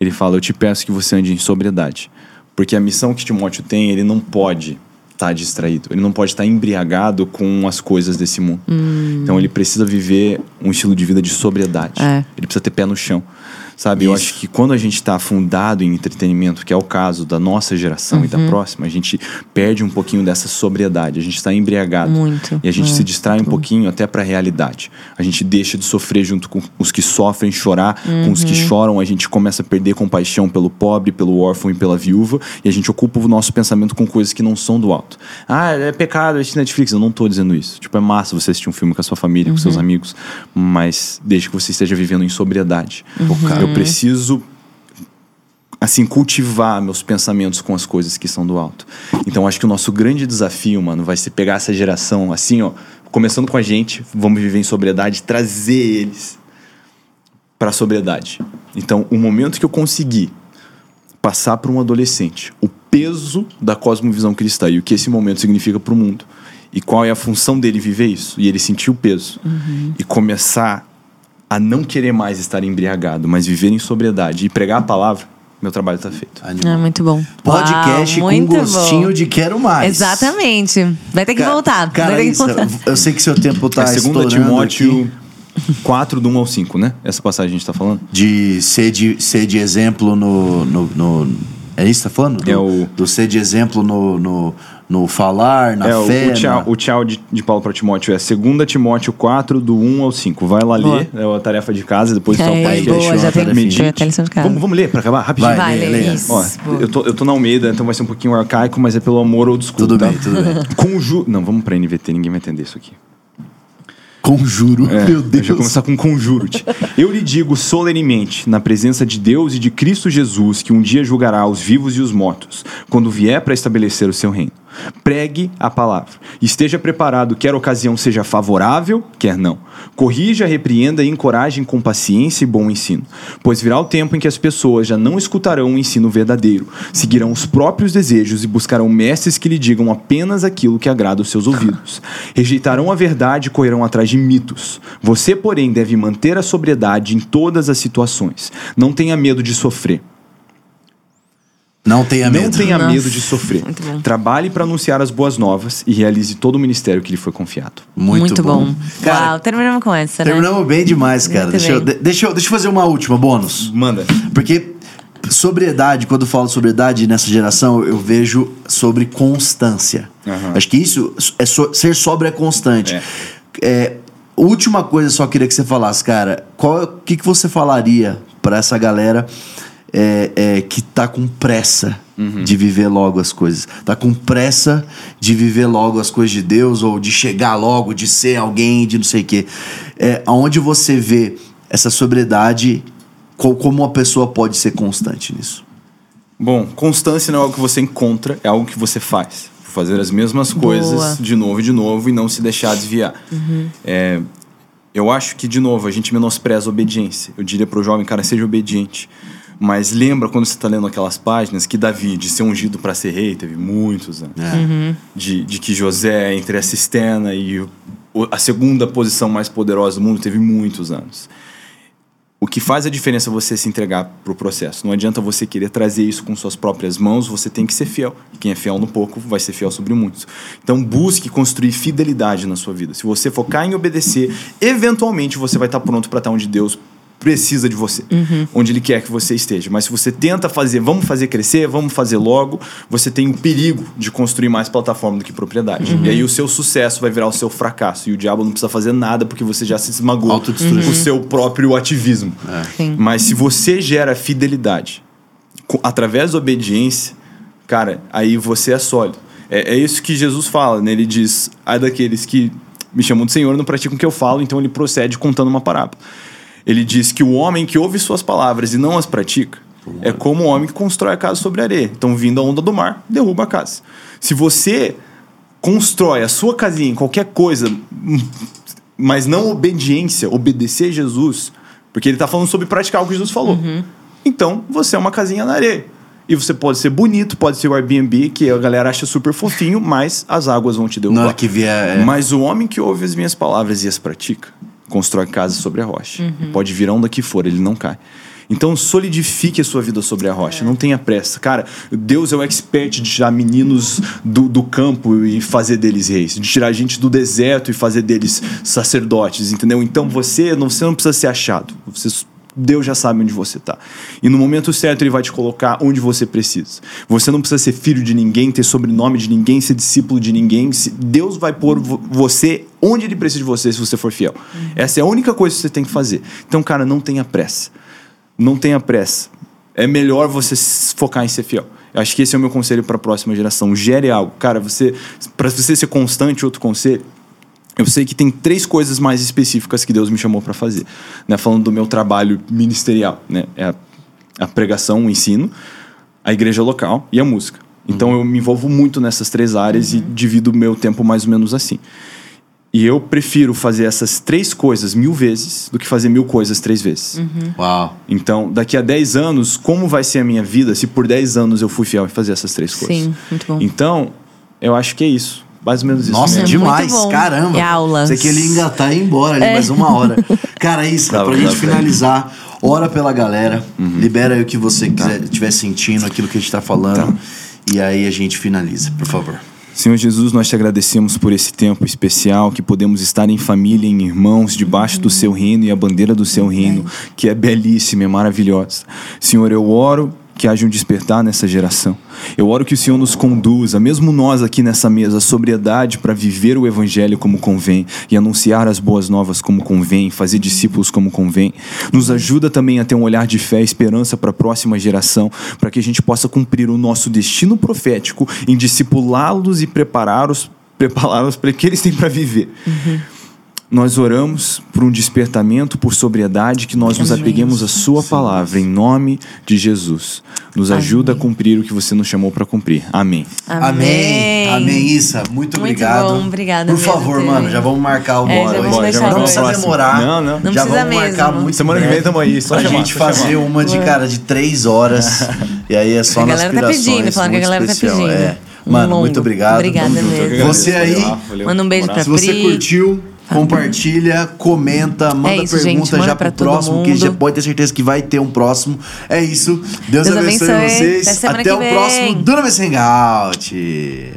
Ele fala: Eu te peço que você ande em sobriedade. Porque a missão que Timóteo tem, ele não pode estar distraído. Ele não pode estar embriagado com as coisas desse mundo. Então ele precisa viver um estilo de vida de sobriedade. É. Ele precisa ter pé no chão. Sabe? Eu Isso. acho que quando a gente está afundado em entretenimento, que é o caso da nossa geração e da próxima, a gente perde um pouquinho dessa sobriedade. A gente está embriagado. Muito. E a gente É, se distrai um pouquinho até para a realidade. A gente deixa de sofrer junto com os que sofrem, chorar com os que choram. A gente começa a perder compaixão pelo pobre, pelo órfão e pela viúva. E a gente ocupa o nosso pensamento com coisas que não são do alto. Ah, é pecado assistir Netflix. Eu não tô dizendo isso. Tipo, é massa você assistir um filme com a sua família, com seus amigos. Mas desde que você esteja vivendo em sobriedade. Eu preciso assim, cultivar meus pensamentos com as coisas que são do alto. Então, acho que o nosso grande desafio, mano, vai ser pegar essa geração, assim, ó, começando com a gente, vamos viver em sobriedade, trazer eles para sobriedade. Então, o momento que eu conseguir passar para um adolescente o peso da cosmovisão cristã e o que esse momento significa para o mundo e qual é a função dele viver isso e ele sentir o peso e começar a não querer mais estar embriagado, mas viver em sobriedade e pregar a palavra, meu trabalho está feito. É muito bom. Podcast Uau, com muito gostinho bom. de quero mais. Exatamente. Vai ter que Ca- voltar. Cara, vai ter que isso, voltar. eu sei que seu tempo tá é 2 estourando Timóteo aqui. 4, do 1 ao 5, né? Essa passagem a gente está falando. de ser de, ser de exemplo no, no, no- É isso que tá falando? Do, É o- do ser de exemplo no, no, no falar, na é, o- fé. o, tchau, na- o tchau de, de Paulo para Timóteo é 2 Timóteo 4, do 1 ao 5. Vai lá Boa. ler, é a tarefa de casa, depois só É, o Aí, boa, já tarefinha. foi até lição de casa. Vamos, vamos ler para acabar? Rapidinho. Vai, Vai, lê isso. Ó, eu tô, eu tô na Almeida, então vai ser um pouquinho arcaico, mas é pelo amor old school. Tudo tá? bem, tudo bem. Conju... Não, vamos pra NVT, ninguém vai entender isso aqui. Conjuro, É, meu Eu Deus. já vou começar com conjuro-te. Eu lhe digo solenemente, na presença de Deus e de Cristo Jesus, que um dia julgará os vivos e os mortos, quando vier para estabelecer o seu reino. Pregue a palavra. Esteja preparado, quer a ocasião seja favorável, quer não. Corrija, repreenda e encoraje com paciência e bom ensino. Pois virá o tempo em que as pessoas já não escutarão o ensino verdadeiro, seguirão os próprios desejos e buscarão mestres que lhe digam apenas aquilo que agrada os seus ouvidos. Rejeitarão a verdade e correrão atrás de mitos. Você, porém, deve manter a sobriedade em todas as situações. Não tenha medo de sofrer. Não tenha medo. Não tenha Nossa, medo de sofrer. muito bom. Trabalhe para anunciar as boas novas e realize todo o ministério que lhe foi confiado. Muito, bom. Cara, Uau, terminamos com essa, né? terminamos bem demais, cara. Muito Deixa eu, bem. de- deixa, eu, deixa eu fazer uma última, bônus. Manda. Porque sobriedade, quando eu falo sobriedade nessa geração, eu vejo sobre constância. Aham. Acho que isso é so- ser sóbrio é constante. É. É, última coisa, só queria que você falasse, cara. Qual, o que, que você falaria pra essa galera é, é, que tá com pressa Uhum. de viver logo as coisas? Tá com pressa de viver logo as coisas de Deus ou de chegar logo, de ser alguém, de não sei o quê. É, aonde você vê essa sobriedade, co- como uma pessoa pode ser constante nisso? Bom, constância não é algo que você encontra, é algo que você faz. Fazer as mesmas Boa. coisas de novo e de novo e não se deixar desviar. É, eu acho que, de novo, a gente menospreza a obediência. Eu diria pro jovem, cara, seja obediente. Mas lembra quando você está lendo aquelas páginas que Davi, de ser ungido para ser rei, teve muitos anos. De, de que José, entre a cisterna e o- o- a segunda posição mais poderosa do mundo, teve muitos anos. O que faz a diferença é você se entregar pro processo. Não adianta você querer trazer isso com suas próprias mãos, você tem que ser fiel. Quem é fiel no pouco vai ser fiel sobre muitos. Então busque construir fidelidade na sua vida. Se você focar em obedecer, eventualmente você vai estar pronto para estar onde Deus precisa de você, onde Ele quer que você esteja. Mas se você tenta fazer, vamos fazer crescer, vamos fazer logo, você tem o perigo de construir mais plataforma do que propriedade. E aí o seu sucesso vai virar o seu fracasso. E o diabo não precisa fazer nada porque você já se esmagou Autodestruição. o seu próprio ativismo. Sim. Mas se você gera fidelidade através da obediência, cara, aí você é sólido. É, é isso que Jesus fala, né? Ele diz: ai daqueles que me chamam de Senhor não praticam o que eu falo, então ele procede contando uma parábola. Ele diz que o homem que ouve suas palavras e não as pratica é como o homem que constrói a casa sobre a areia. Então, vindo a onda do mar, derruba a casa. Se você constrói a sua casinha em qualquer coisa, mas não obediência, obedecer a Jesus, porque ele está falando sobre praticar o que Jesus falou. Então, você é uma casinha na areia. E você pode ser bonito, pode ser o Airbnb, que a galera acha super fofinho, mas as águas vão te Na derrubar. hora que vier. é- Mas o homem que ouve as minhas palavras e as pratica, constrói casa sobre a rocha. Pode vir a onda que for, ele não cai. Então solidifique a sua vida sobre a rocha, não tenha pressa. Cara, Deus é o expert de tirar meninos do, do campo e fazer deles reis, de tirar gente do deserto e fazer deles sacerdotes, entendeu? Então você não, você não precisa ser achado. Você Deus já sabe onde você tá. E no momento certo ele vai te colocar onde você precisa. Você não precisa ser filho de ninguém, ter sobrenome de ninguém, ser discípulo de ninguém. Deus vai pôr vo- você onde ele precisa de você se você for fiel. Essa é a única coisa que você tem que fazer. Então, cara, não tenha pressa. Não tenha pressa. É melhor você focar em ser fiel. Acho que esse é o meu conselho para a próxima geração. Gere algo. Cara, você para você ser constante, outro conselho, eu sei que tem três coisas mais específicas que Deus me chamou para fazer, né? Falando do meu trabalho ministerial, né? É a, a pregação, o ensino, a igreja local e a música. Então eu me envolvo muito nessas três áreas e divido o meu tempo mais ou menos assim. E eu prefiro fazer essas três coisas mil vezes do que fazer mil coisas três vezes. Uau. Então, daqui a 10 anos, como vai ser a minha vida se por 10 anos eu fui fiel em fazer essas três coisas? Sim, muito bom. Então, eu acho que é isso. Mais ou menos isso. Nossa, mesmo. É muito demais. bom. Caramba. É aula. Você que ele ia engatar e ir embora ali mais uma hora. Cara, é isso. Tá, pra tá, gente tá. finalizar, ora pela galera. Uhum. Libera aí o que você Tá. quiser, estiver sentindo, aquilo que a gente tá falando. E aí a gente finaliza, por favor. Senhor Jesus, nós te agradecemos por esse tempo especial, que podemos estar em família, em irmãos, debaixo do seu reino e a bandeira do seu reino, que é belíssima, é maravilhosa. Senhor, eu oro que haja um despertar nessa geração. Eu oro que o Senhor nos conduza, mesmo nós aqui nessa mesa, a sobriedade para viver o Evangelho como convém e anunciar as boas novas como convém, fazer discípulos como convém. Nos ajuda também a ter um olhar de fé e esperança para a próxima geração, para que a gente possa cumprir o nosso destino profético em discipulá-los e prepará-los prepará-los para o que eles têm para viver. Nós oramos por um despertamento, por sobriedade, que nós nos apeguemos à Sua palavra, em nome de Jesus. Nos ajuda a cumprir o que você nos chamou para cumprir. Amém. Amém. Amém, Issa. Muito, obrigado. bom, obrigada Por favor, mano, já vamos marcar o É, bora. já vamos deixar não precisa demorar. Não, não. Não já precisa vamos marcar muito Semana que vem tamo aí, só pra chamar, gente fazer chamar. uma de cara de três horas. e aí é só A nas galera tá pedindo, falando que a muito galera tá especial, pedindo. É. Mano, muito obrigado. Obrigada mesmo. Você aí. Manda um beijo pra se você curtiu, compartilha, comenta, manda É isso, pergunta gente, manda já pro próximo, que mundo. já pode ter certeza que vai ter um próximo. É isso. Deus, Deus abençoe, abençoe. vocês. Até Até que o vem. próximo Duna Hangout.